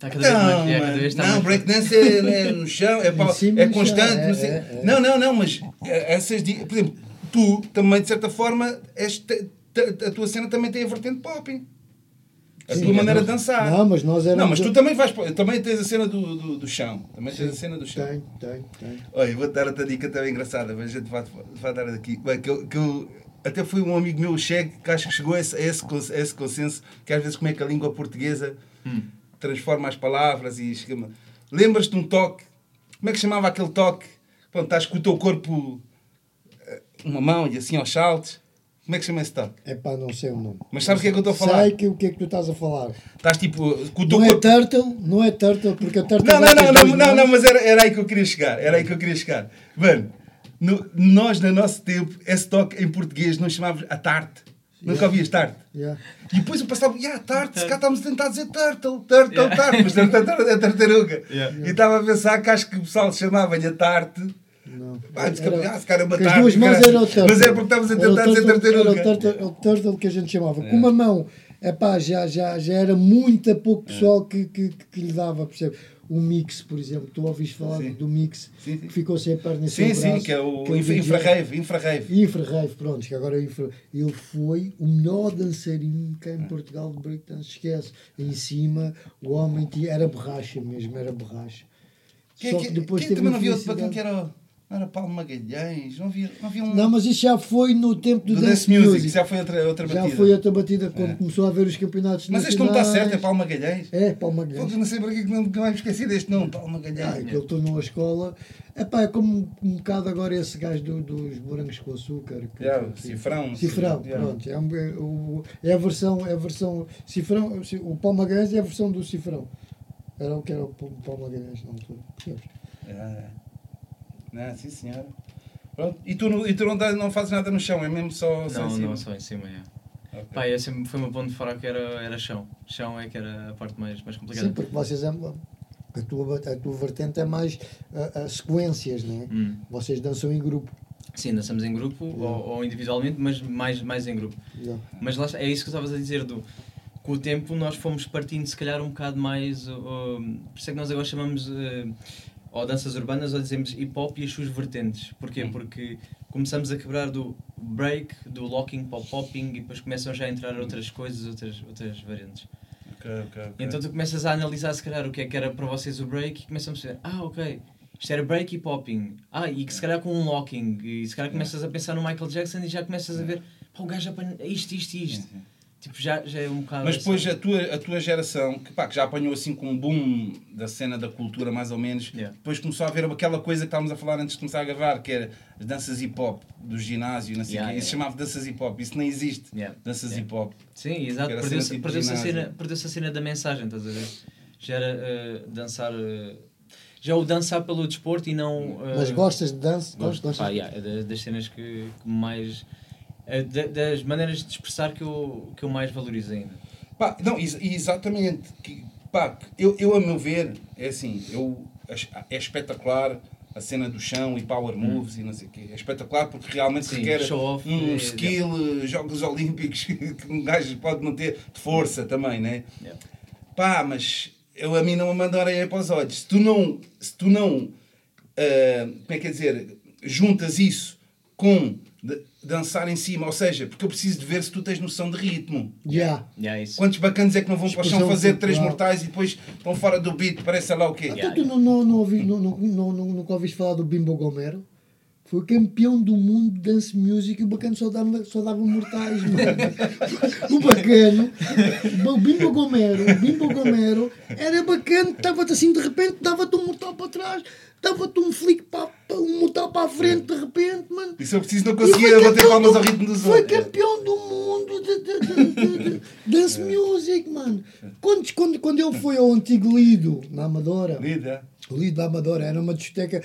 S2: Está cada vez mais.
S6: Não,
S2: yeah, cada
S6: mano,
S2: vez está
S6: não
S2: mais-
S6: breakdance é, é no chão, é, *laughs* pau-
S1: cima
S6: é
S1: chão,
S6: constante.
S1: é,
S6: não, sei.
S1: é, é.
S6: não, não, não, mas essas. Por exemplo, tu também, de certa forma, te- a tua cena também tem a vertente popping. A
S1: Sim,
S6: tua maneira de dançar.
S1: Não, mas nós éramos.
S6: Não, mas tu também vais. Também tens a cena do, do, do chão. Também tens a cena do chão.
S1: Tem, tem, tem.
S6: Olha, vou dar outra dica também engraçada, mas a gente vai, vai dar aqui. Bem, que eu, que eu, até foi um amigo meu, o Chegue, que acho que chegou a esse, a esse, a esse consenso, que às vezes como é que a língua portuguesa transforma as palavras e chega Lembras-te de um toque? Como é que chamava aquele toque? Quando estás com o teu corpo, eh, uma mão e assim aos saltos. Como é que chama esse toque?
S1: É pá, não sei o nome.
S6: Mas sabes o que é que eu estou a falar?
S1: Sei que, o que é que tu estás a falar.
S6: Estás tipo com o teu
S1: Não é
S6: corpo.
S1: turtle, não é turtle, porque a turtle
S6: Não, não, não, não, não, não, mas era, era aí que eu queria chegar. Era aí que eu queria chegar. Mano, no- nós, no nosso tempo, esse toque em português não chamávamos a tarte. Nunca ouvias tarte.
S1: Yeah.
S6: E depois eu passava, yeah, tarte, se cá estamos a tentar dizer turtle, turtle, tarte, mas turtle é tartaruga.
S2: Yeah.
S6: E estava a pensar que acho que o pessoal chamava-lhe a tarte.
S1: Não.
S6: Ah,
S1: Era-
S6: ah, se cara é
S1: as duas mãos
S6: caralho.
S1: era o turtle.
S6: Mas é porque estavas a tentar dizer tartaruga.
S1: Era o turtle, o turtle que a gente chamava. Com uma mão, epá, já, já, já era muito a pouco pessoal que, que, que lhe dava, percebe? O mix, por exemplo, tu ouviste falar
S6: Sim.
S1: do mix
S6: Sim, sim.
S1: que ficou sem a perna e
S6: Sim,
S1: sem
S6: sim,
S1: braço,
S6: que é o
S1: que é
S6: infra- infrarrave.
S1: Infrarave, pronto, que agora é infra... ele foi o melhor dançarino cá em Portugal de breakdance, esquece. Em cima, o homem tinha, era borracha mesmo, era borracha.
S6: Quem,
S1: Só
S6: quem,
S1: que depois
S6: quem também não havia outro para quem
S1: infelicidade.
S6: que era. Não era Paulo Magalhães, não havia, não havia um.
S1: Não, mas isso já foi no tempo do,
S6: do
S1: Dance,
S6: Dance Music,
S1: Music.
S6: já foi outra, outra
S1: Já
S6: batida.
S1: foi outra batida quando
S6: É.
S1: começou a haver os campeonatos
S6: Mas este não está certo, é Paulo Magalhães.
S1: É, Paulo Magalhães.
S6: Fogo, não sei para que não nunca mais me esqueci deste nome, Paulo
S1: Ah,
S6: Magalhães.
S1: que ele tornou a escola. Epá, é como um bocado agora esse gajo do- dos morangos com açúcar. que-
S6: Yeah,
S1: que-
S6: Cifrão.
S1: Cifrão,
S6: Yeah.
S1: pronto. É, um- é o- é a versão, é a versão. Cifrão, o Paulo Magalhães é a versão do Cifrão. Era o que era o Paulo Magalhães na altura. percebes?
S6: Yeah. Não, sim senhora. Pronto. E tu, e tu não, dá- não fazes nada no chão, é mesmo só, só
S2: Não,
S6: em cima?
S2: não, só em cima, é.
S6: Ok.
S2: Pá, esse sempre foi o meu ponto fraco, era, era chão. Chão é que era a parte mais, mais complicada.
S1: Sim, porque vocês é. A tua, a tua vertente é mais a, sequências, né?
S2: Hum.
S1: Vocês dançam em grupo.
S2: Sim, dançamos em grupo ou, ou individualmente, mas mais, mais em grupo.
S1: Yeah.
S2: Mas lá é isso que estavas a dizer, do com o tempo nós fomos partindo se calhar um bocado mais, uh, por isso é que nós agora chamamos uh, ou danças urbanas ou dizemos hip hop e as suas vertentes. Porquê? Porque começamos a quebrar do break, do locking para o popping e depois começam já a entrar outras coisas, outras, outras variantes.
S6: Ok, ok, ok.
S2: Então tu começas a analisar se calhar o que é que era para vocês o break e começamos a dizer, ah ok, isto era break e popping. Ah, e que se calhar com um locking. E se calhar começas a pensar no Michael Jackson e já começas a ver, pá, o gajo apanha isto, isto e isto. Tipo, já, já é um bocado.
S6: Mas depois
S2: assim.
S6: a tua, a tua geração, que, pá, que já apanhou assim com um boom da cena da cultura, mais ou menos,
S2: Yeah.
S6: depois começou a haver aquela coisa que estávamos a falar antes de começar a gravar, que era as danças hip hop do ginásio, não sei
S2: Yeah,
S6: quê. Isso se
S2: yeah.
S6: chamava danças hip hop, isso nem existe.
S2: Yeah.
S6: Danças
S2: Yeah.
S6: hip hop.
S2: Sim, exato. Perdeu-se
S6: tipo
S2: perdeu a, cena, perdeu a cena da mensagem, estás a ver? Já era eh, dançar. eh, já o dançar pelo desporto e não. eh,
S1: Mas gostas de dança?
S2: Gosto,
S1: Gostas?
S2: pá, yeah, é das, das cenas que, que mais. É da- das maneiras de expressar que eu, que eu mais valorizo ainda.
S6: Pá, não, ex- exatamente. Que, pá, eu, eu, a meu ver, é assim, eu, é espetacular a cena do chão e power moves e não sei o quê. É espetacular porque realmente
S2: Sim,
S6: requer um
S2: é,
S6: skill, eh, Jogos Olímpicos, *laughs* que um gajo pode não ter de força também, né?
S2: Yeah.
S6: Pá, mas eu, a mim não me mandam areia para os olhos. Se tu não, se tu não ah, como é que é dizer, juntas isso com dançar em cima, ou seja, porque eu preciso de ver se tu tens noção de ritmo.
S1: Yeah.
S2: Yeah, isso.
S6: Quantos bacanas é que não vão para o chão fazer três mortais e depois estão fora do beat, parece lá o quê?
S1: Então tu não, não, não, ouvi, não, não, não, não- nunca ouviste falar do Bimbo Gomero? Foi campeão do mundo de dance music e o bacana só dava, só dava mortais, mano. *laughs* O bacano, o Bimbo Gomero, o Bimbo Gomero era bacana, estava-te assim de repente, dava-te um mortal para trás, dava-te um flick para, um mortal para a frente de repente, mano.
S6: Se eu preciso não
S1: foi
S6: conseguia bater
S1: campeão
S6: palmas
S1: do-
S6: ao ritmo dos
S1: Foi
S6: outros.
S1: campeão do mundo de, de, de, dance music, mano. Quando, quando, quando ele foi ao antigo Lido, na Amadora,
S6: Lida.
S1: o Lido da Amadora era uma discoteca.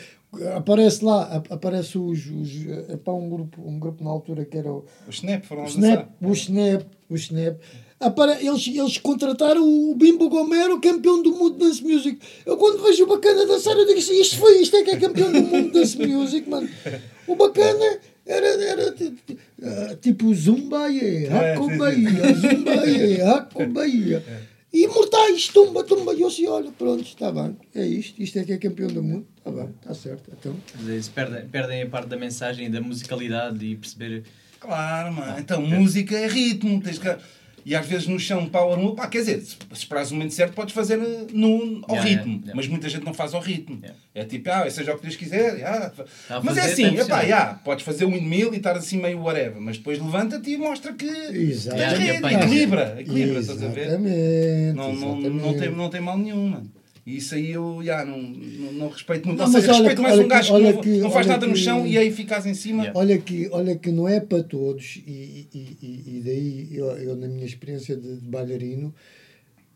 S1: Aparece lá, ap- aparece os. os é para um grupo, um grupo na altura que era o,
S6: O Snap foram
S1: o
S6: a
S1: Snap.
S6: dançar.
S1: O Snap. O Snap. Apare, eles, eles contrataram o Bimbo Gomero, campeão do mundo dance music. Eu quando vejo o bacana dançar, eu digo assim: isto foi, isto é que é campeão do mundo dance music, mano. O bacana era, era ah, tipo Zumbaie, Hakobaia, Zumbaie, Hakobaia. E *laughs* mortais, tumba, tumba. E eu assim: olha, pronto, está bem, é isto, isto é que é campeão do mundo, está bem, está certo. Então,
S2: Eles perdem, perdem a parte da mensagem e da musicalidade e perceber.
S6: Claro, mano. Então, música é ritmo. Tens que... E às vezes no chão, power move, pá, quer dizer, se esperares o momento certo, podes fazer eh, no, ao
S2: Yeah,
S6: ritmo.
S2: yeah, yeah.
S6: Mas muita gente não faz ao ritmo.
S2: Yeah.
S6: É tipo, ah, seja o que Deus quiser. ah,
S2: Tá
S6: mas é assim, epá,
S2: ser.
S6: yeah, podes fazer um windmill e estar assim meio whatever, mas depois levanta-te e mostra que
S1: Exato.
S6: tens rede, equilibra, equilibra, estás a ver?
S1: Exatamente.
S6: Não, não, não, tem, não tem mal nenhum, mano. E isso aí eu já, não, não, não respeito muito.
S1: Não,
S6: Ou
S1: mas
S6: seja,
S1: olha
S6: respeito mais
S1: olha
S6: um gajo
S1: que-
S6: que, não, faz nada no
S1: que-
S6: chão e aí ficas em cima.
S2: Yeah.
S1: Olha que, olha que não é para todos, e, e, e, e daí eu, eu, na minha experiência de, de bailarino,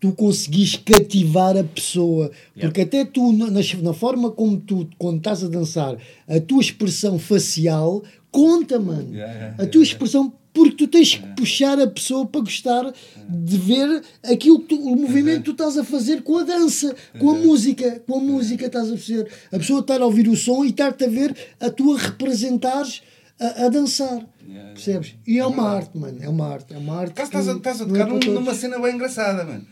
S1: tu conseguis cativar a pessoa. Porque até tu, na, na forma como tu, quando estás a dançar, a tua expressão facial conta, mano.
S6: Yeah, yeah,
S1: a
S6: yeah,
S1: tua
S6: yeah.
S1: expressão. Porque tu tens que puxar a pessoa para gostar de ver aquilo que tu- o movimento que tu estás a fazer com a dança, com a música, com a música estás a fazer. A pessoa estar a ouvir o som e estar-te a ver a tua representares a, a dançar. Percebes? E é uma arte, mano. É uma arte. É uma arte.
S6: Por acaso estás a, estás a
S1: é
S6: tocar
S1: todos.
S6: numa cena bem engraçada, mano.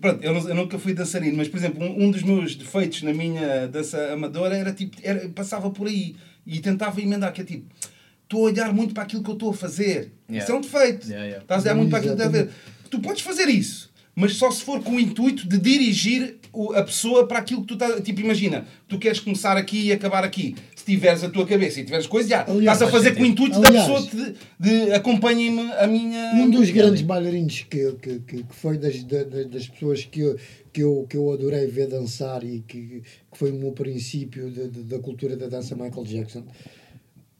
S6: Pronto, eu, não- eu nunca fui dançarino, mas por exemplo, um, um dos meus defeitos na minha dança amadora era tipo, era, passava por aí e tentava emendar, que é tipo, estou a olhar muito para aquilo que eu estou a fazer.
S2: Yeah.
S6: Isso é um defeito.
S2: Yeah, yeah.
S6: Estás a olhar muito para aquilo que está a ver.
S1: Exatamente.
S6: Tu podes fazer isso, mas só se for com o intuito de dirigir o- a pessoa para aquilo que tu estás. Tipo, imagina, tu queres começar aqui e acabar aqui. Se tiveres a tua cabeça e tiveres coisas, já,
S1: Aliás,
S6: estás a fazer com o intuito da
S1: aliás,
S6: pessoa de, de acompanhe-me a minha.
S1: Um dos grandes bailarinos que, que, que, que foi das, da- da- das pessoas que eu, que, eu, que eu adorei ver dançar e que, que foi o meu princípio de- de- da cultura da dança Michael Jackson.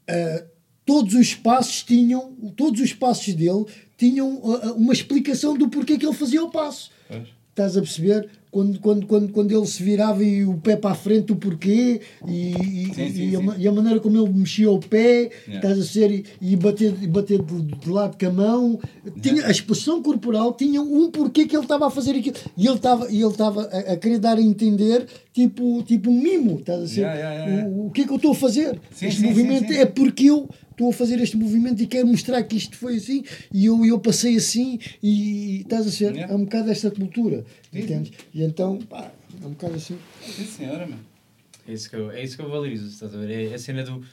S1: Uh, todos os passos tinham, todos os passos dele tinham uh, uh, uma explicação do porquê que ele fazia o passo.
S6: Pois.
S1: Estás a perceber? Quando, quando, quando, quando ele se virava e o pé para a frente, o porquê, e, e,
S6: Sim, sim,
S1: e, a, e a maneira como ele mexia o pé,
S6: Yeah.
S1: estás a ser, e, e bater, e bater de, de lado com a mão. Tinha, a expressão corporal tinha um porquê que ele estava a fazer aquilo. E ele estava e ele estava a, a querer dar a entender, tipo, tipo um mimo, estás a ser?
S6: Yeah, yeah, yeah, yeah.
S1: O, o que é que eu estou a fazer?
S6: Sim,
S1: este movimento é porque eu estou a fazer este movimento e quero mostrar que isto foi assim e eu, eu passei assim e estás a ser
S6: Yeah.
S1: é um bocado esta cultura
S6: Sim.
S1: entendes? e então pá, é um bocado assim
S6: Sim, senhora, mano.
S2: É isso que eu, é isso que eu valorizo, estás a ver? É a cena do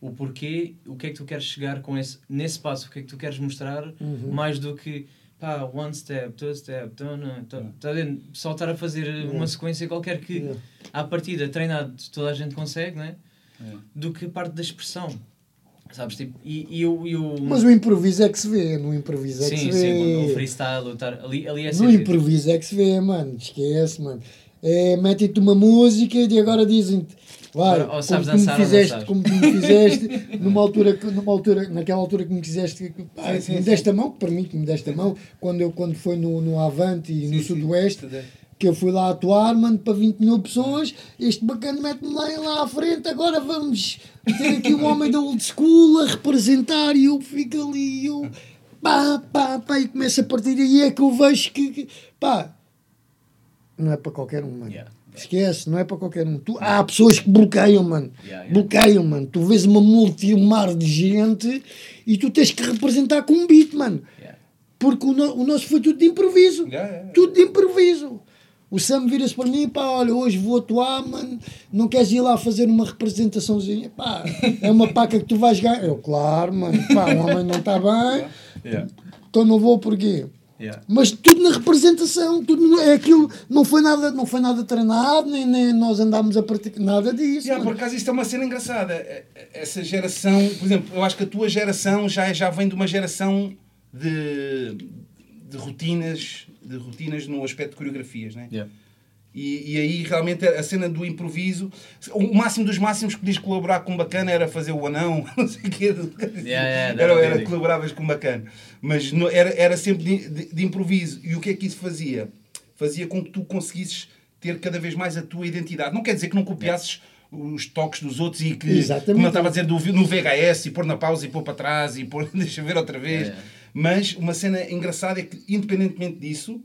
S2: o porquê, o que é que tu queres chegar com esse, nesse passo, o que é que tu queres mostrar,
S1: Uhum.
S2: mais do que pá, one step, two step, no, two, tá vendo? Só estar a fazer uma sequência qualquer que
S1: Yeah.
S2: à partida treinado toda a gente consegue, não é?
S6: É.
S2: Do que parte da expressão. Sabes? Tipo, e, e eu, e eu
S1: mas o improviso é que se vê no improviso é que
S2: sim,
S1: se
S2: sim, o
S1: vê
S2: freestyle, o tar, ali, ali é
S1: no improviso é que se vê mano esquece mano é, mete-te uma música e agora dizem-te vai,
S2: ou sabes
S1: como, tu me
S2: dançar ou
S1: fizeste, como tu me fizeste numa altura, numa altura, naquela altura que me quiseste, pá,
S6: Sim, sim,
S1: me
S6: sim.
S1: deste a mão, que para mim que me deste a mão, quando, eu, quando foi no, no Avante e no
S6: Sim, sim.
S1: Sudoeste. Que eu fui lá atuar, mano, para 20 mil pessoas, este bacana mete-me lá, lá à frente, agora vamos ter aqui um homem da old school a representar e eu fico ali, e eu pá, pá, pá, e começo a partir aí é que eu vejo que, que pá, não é para qualquer um, mano.
S2: Yeah.
S1: Esquece, não é para qualquer um. Tu, há pessoas que bloqueiam, mano.
S2: Yeah, yeah.
S1: Bloqueiam, mano. Tu vês uma multi, um mar de gente e tu tens que representar com um beat, mano. Porque o, no- o nosso foi tudo de improviso. Tudo de improviso. O Sam vira-se para mim, pá, olha, hoje vou atuar, mano, não queres ir lá fazer uma representaçãozinha? Pá, é uma paca que tu vais ganhar. Eu, claro, mano, pá, o homem não está bem,
S2: Yeah.
S1: então não vou porquê?
S2: Yeah.
S1: Mas tudo na representação, tudo é aquilo, não foi nada, não foi nada treinado, nem, nem nós andámos a praticar nada disso.
S6: Yeah, por acaso isto é uma cena engraçada. É- é- Essa geração, por exemplo, eu acho que a tua geração já, já vem de uma geração de, de rotinas, de rotinas no aspecto de coreografias, né?
S2: Yeah.
S6: E, e aí realmente a cena do improviso, o máximo dos máximos que podias colaborar com bacana era fazer o anão, *laughs* não sei o quê.
S2: yeah,
S6: era,
S2: era
S6: era
S2: bem.
S6: colaboravas com bacana. Mas no- era, era sempre de, de- de improviso. E o que é que isso fazia? Fazia com que tu conseguisses ter cada vez mais a tua identidade. Não quer dizer que não copiasses os toques dos outros e que,
S1: Exatamente.
S6: como eu estava a dizer, do, no VHS e pôr na pausa e pôr para trás e pôr, *laughs* deixa ver outra vez.
S2: É.
S6: Mas uma cena engraçada é que, independentemente disso,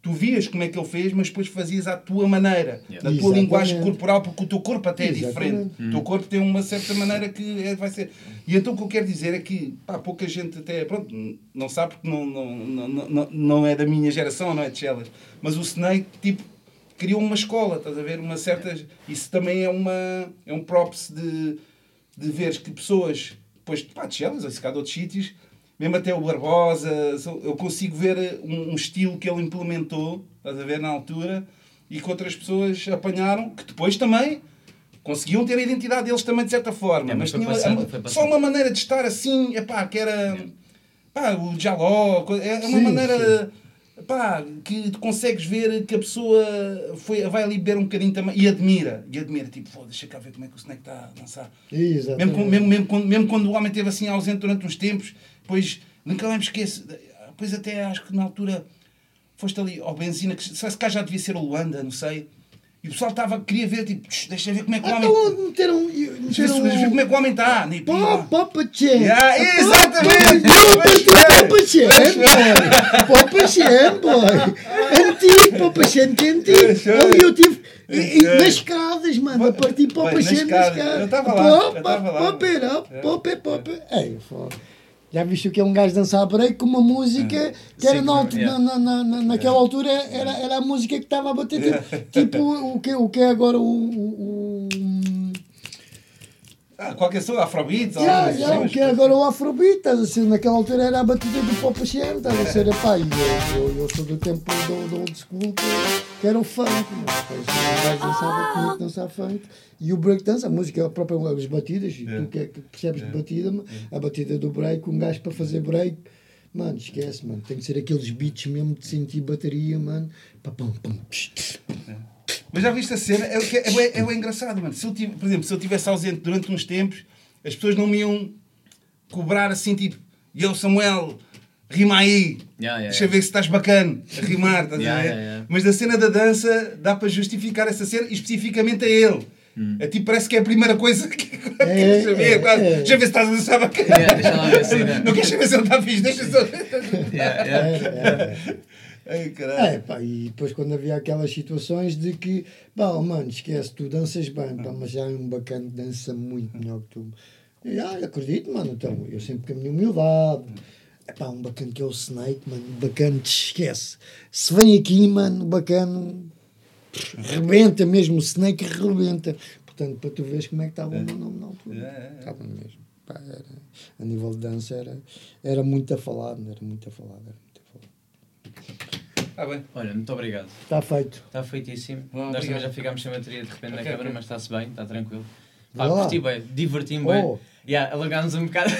S6: tu vias como é que ele fez, mas depois fazias à tua maneira,
S2: Yeah.
S6: na tua
S1: Exatamente.
S6: linguagem corporal, porque o teu corpo até é
S1: Exatamente.
S6: diferente. O teu corpo tem uma certa maneira que é- vai ser. E então o que eu quero dizer é que pá, pouca gente até, pronto, não sabe porque não, não, não, não, não é da minha geração, não é de Chelas, mas o Snake, tipo, criou uma escola, estás a ver? Uma certa. Isso também é, uma, é um props de, de veres que pessoas, depois, pá, de Chelas, ou se cá de outros sítios, mesmo até o Barbosa, eu consigo ver um, um estilo que ele implementou, estás a ver, na altura, e que outras pessoas apanharam, que depois também conseguiam ter a identidade deles também de certa forma.
S2: É, mas
S6: mas
S2: foi
S6: tinham
S2: passando,
S6: só uma maneira de estar assim, epá, que era pá, o Jaló, co- é uma
S1: Sim,
S6: maneira pá, que consegues ver que a pessoa foi, vai ali beber um bocadinho também e admira, e admira, tipo, "Pô, deixa cá ver como é que o Snake está a dançar.
S1: Exatamente.
S6: Mesmo, mesmo, mesmo, quando, mesmo quando o homem esteve assim ausente durante uns tempos, depois nunca mais me esqueço. Depois até acho que na altura foste ali ao benzina, que se cá já devia ser o Luanda, não sei. E o pessoal estava, queria ver, tipo, "Tch, deixa ver como é que o homem.
S1: Então meteram. Meteram
S6: deixa ver como é que o homem está. E,
S1: Pá, Papa Che!
S6: Yeah, exatamente!
S1: Papa Che, boy! Antigo Papa Che, que é antigo! Ali eu tive. e- e Nas escadas, mano, a partir
S6: Bem, nas escadas. Eu estava lá, eu
S1: Papa,
S6: estava lá.
S1: Papa, Já viste o que é um gajo dançar break com uma música que era
S2: Sim,
S1: na, altu-
S2: yeah.
S1: na, na, na, naquela altura era, era a música que estava a bater tipo, *laughs* tipo o, que, o que é agora o, o, o
S6: Ah, qualquer som, Afrobeat,
S1: Yeah,
S6: assim,
S1: yeah, o
S6: mas-
S1: que é agora o Afrobeat, estás a ser, naquela altura era a batida do Pop estás a ser, epá, e eu, eu, eu sou do tempo do, do old school que, que era o funk, mano. Pois, o gajo dançava, que dançar funk. E o breakdance, a música, a própria, as batidas, e tu que, é que percebes de batida, mano, a batida do break, um gajo para fazer break, mano, esquece, mano, tem que ser aqueles beats mesmo de sentir bateria, mano, pum, tch,
S6: Mas já viste a cena? É, o que é, é, bué- é engraçado, mano. Se eu tive, por exemplo, se eu estivesse ausente durante uns tempos, as pessoas não me iam cobrar assim, tipo, e eu, Samuel, rima aí.
S2: Yeah, yeah,
S6: Deixa eu ver se estás bacana a rimar, estás
S2: Yeah,
S6: a ver?
S2: yeah, yeah.
S6: Mas da cena da dança dá para justificar essa cena, e especificamente a ele. É tipo, parece que é a primeira coisa *laughs* que que queres saber.
S1: é,
S6: quase.
S1: é.
S6: Deixa ver se estás a dançar bacana.
S2: Yeah, deixa lá ver ainda- *laughs*
S6: Não queres saber se ele está fixe, deixa só. *laughs*
S2: Yeah, yeah.
S1: era, era.
S6: Ai.
S1: É, pá, e depois quando havia aquelas situações de que, pá, oh, mano, esquece, tu danças bem, pá, mas já é um bacana dança muito melhor que tu. E, ah, acredito, mano, então, eu sempre com a minha humildade. É pá, um bacana que é o Snake, mano, bacana, te esquece. Se vem aqui, mano, bacana, rebenta mesmo, o Snake rebenta. Portanto, para tu veres como é que estava o meu nome na altura.
S6: É, é, é.
S1: Estava mesmo. Pá, era, a nível de dança era, era muito a falar, era muito a falar, era muito a falar.
S6: Ah, bem.
S2: Olha, muito obrigado.
S1: Está feito.
S2: Está feitíssimo.
S6: Bom,
S2: Nós também já ficámos sem bateria de repente na
S6: Ok,
S2: câmara,
S6: ok.
S2: mas está-se bem, está tranquilo. Pá,
S1: lá.
S2: curti bem, diverti-me bem.
S1: Oh.
S2: Yeah, alargámos um bocado.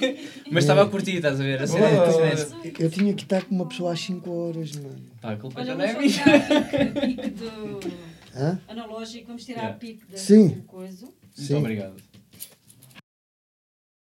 S2: *laughs* mas estava a curtir, estás a ver? A cena a cena é-
S1: Eu tinha que estar com uma pessoa às 5 horas, mano.
S2: Pá, a culpa
S3: Olha,
S2: já não é
S3: vamos
S2: minha.
S3: tirar a pique do
S1: Hã?
S3: analógico, vamos tirar
S2: Yeah.
S3: a pique da
S1: Sim.
S3: do coisa.
S2: Muito
S1: Sim.
S2: obrigado.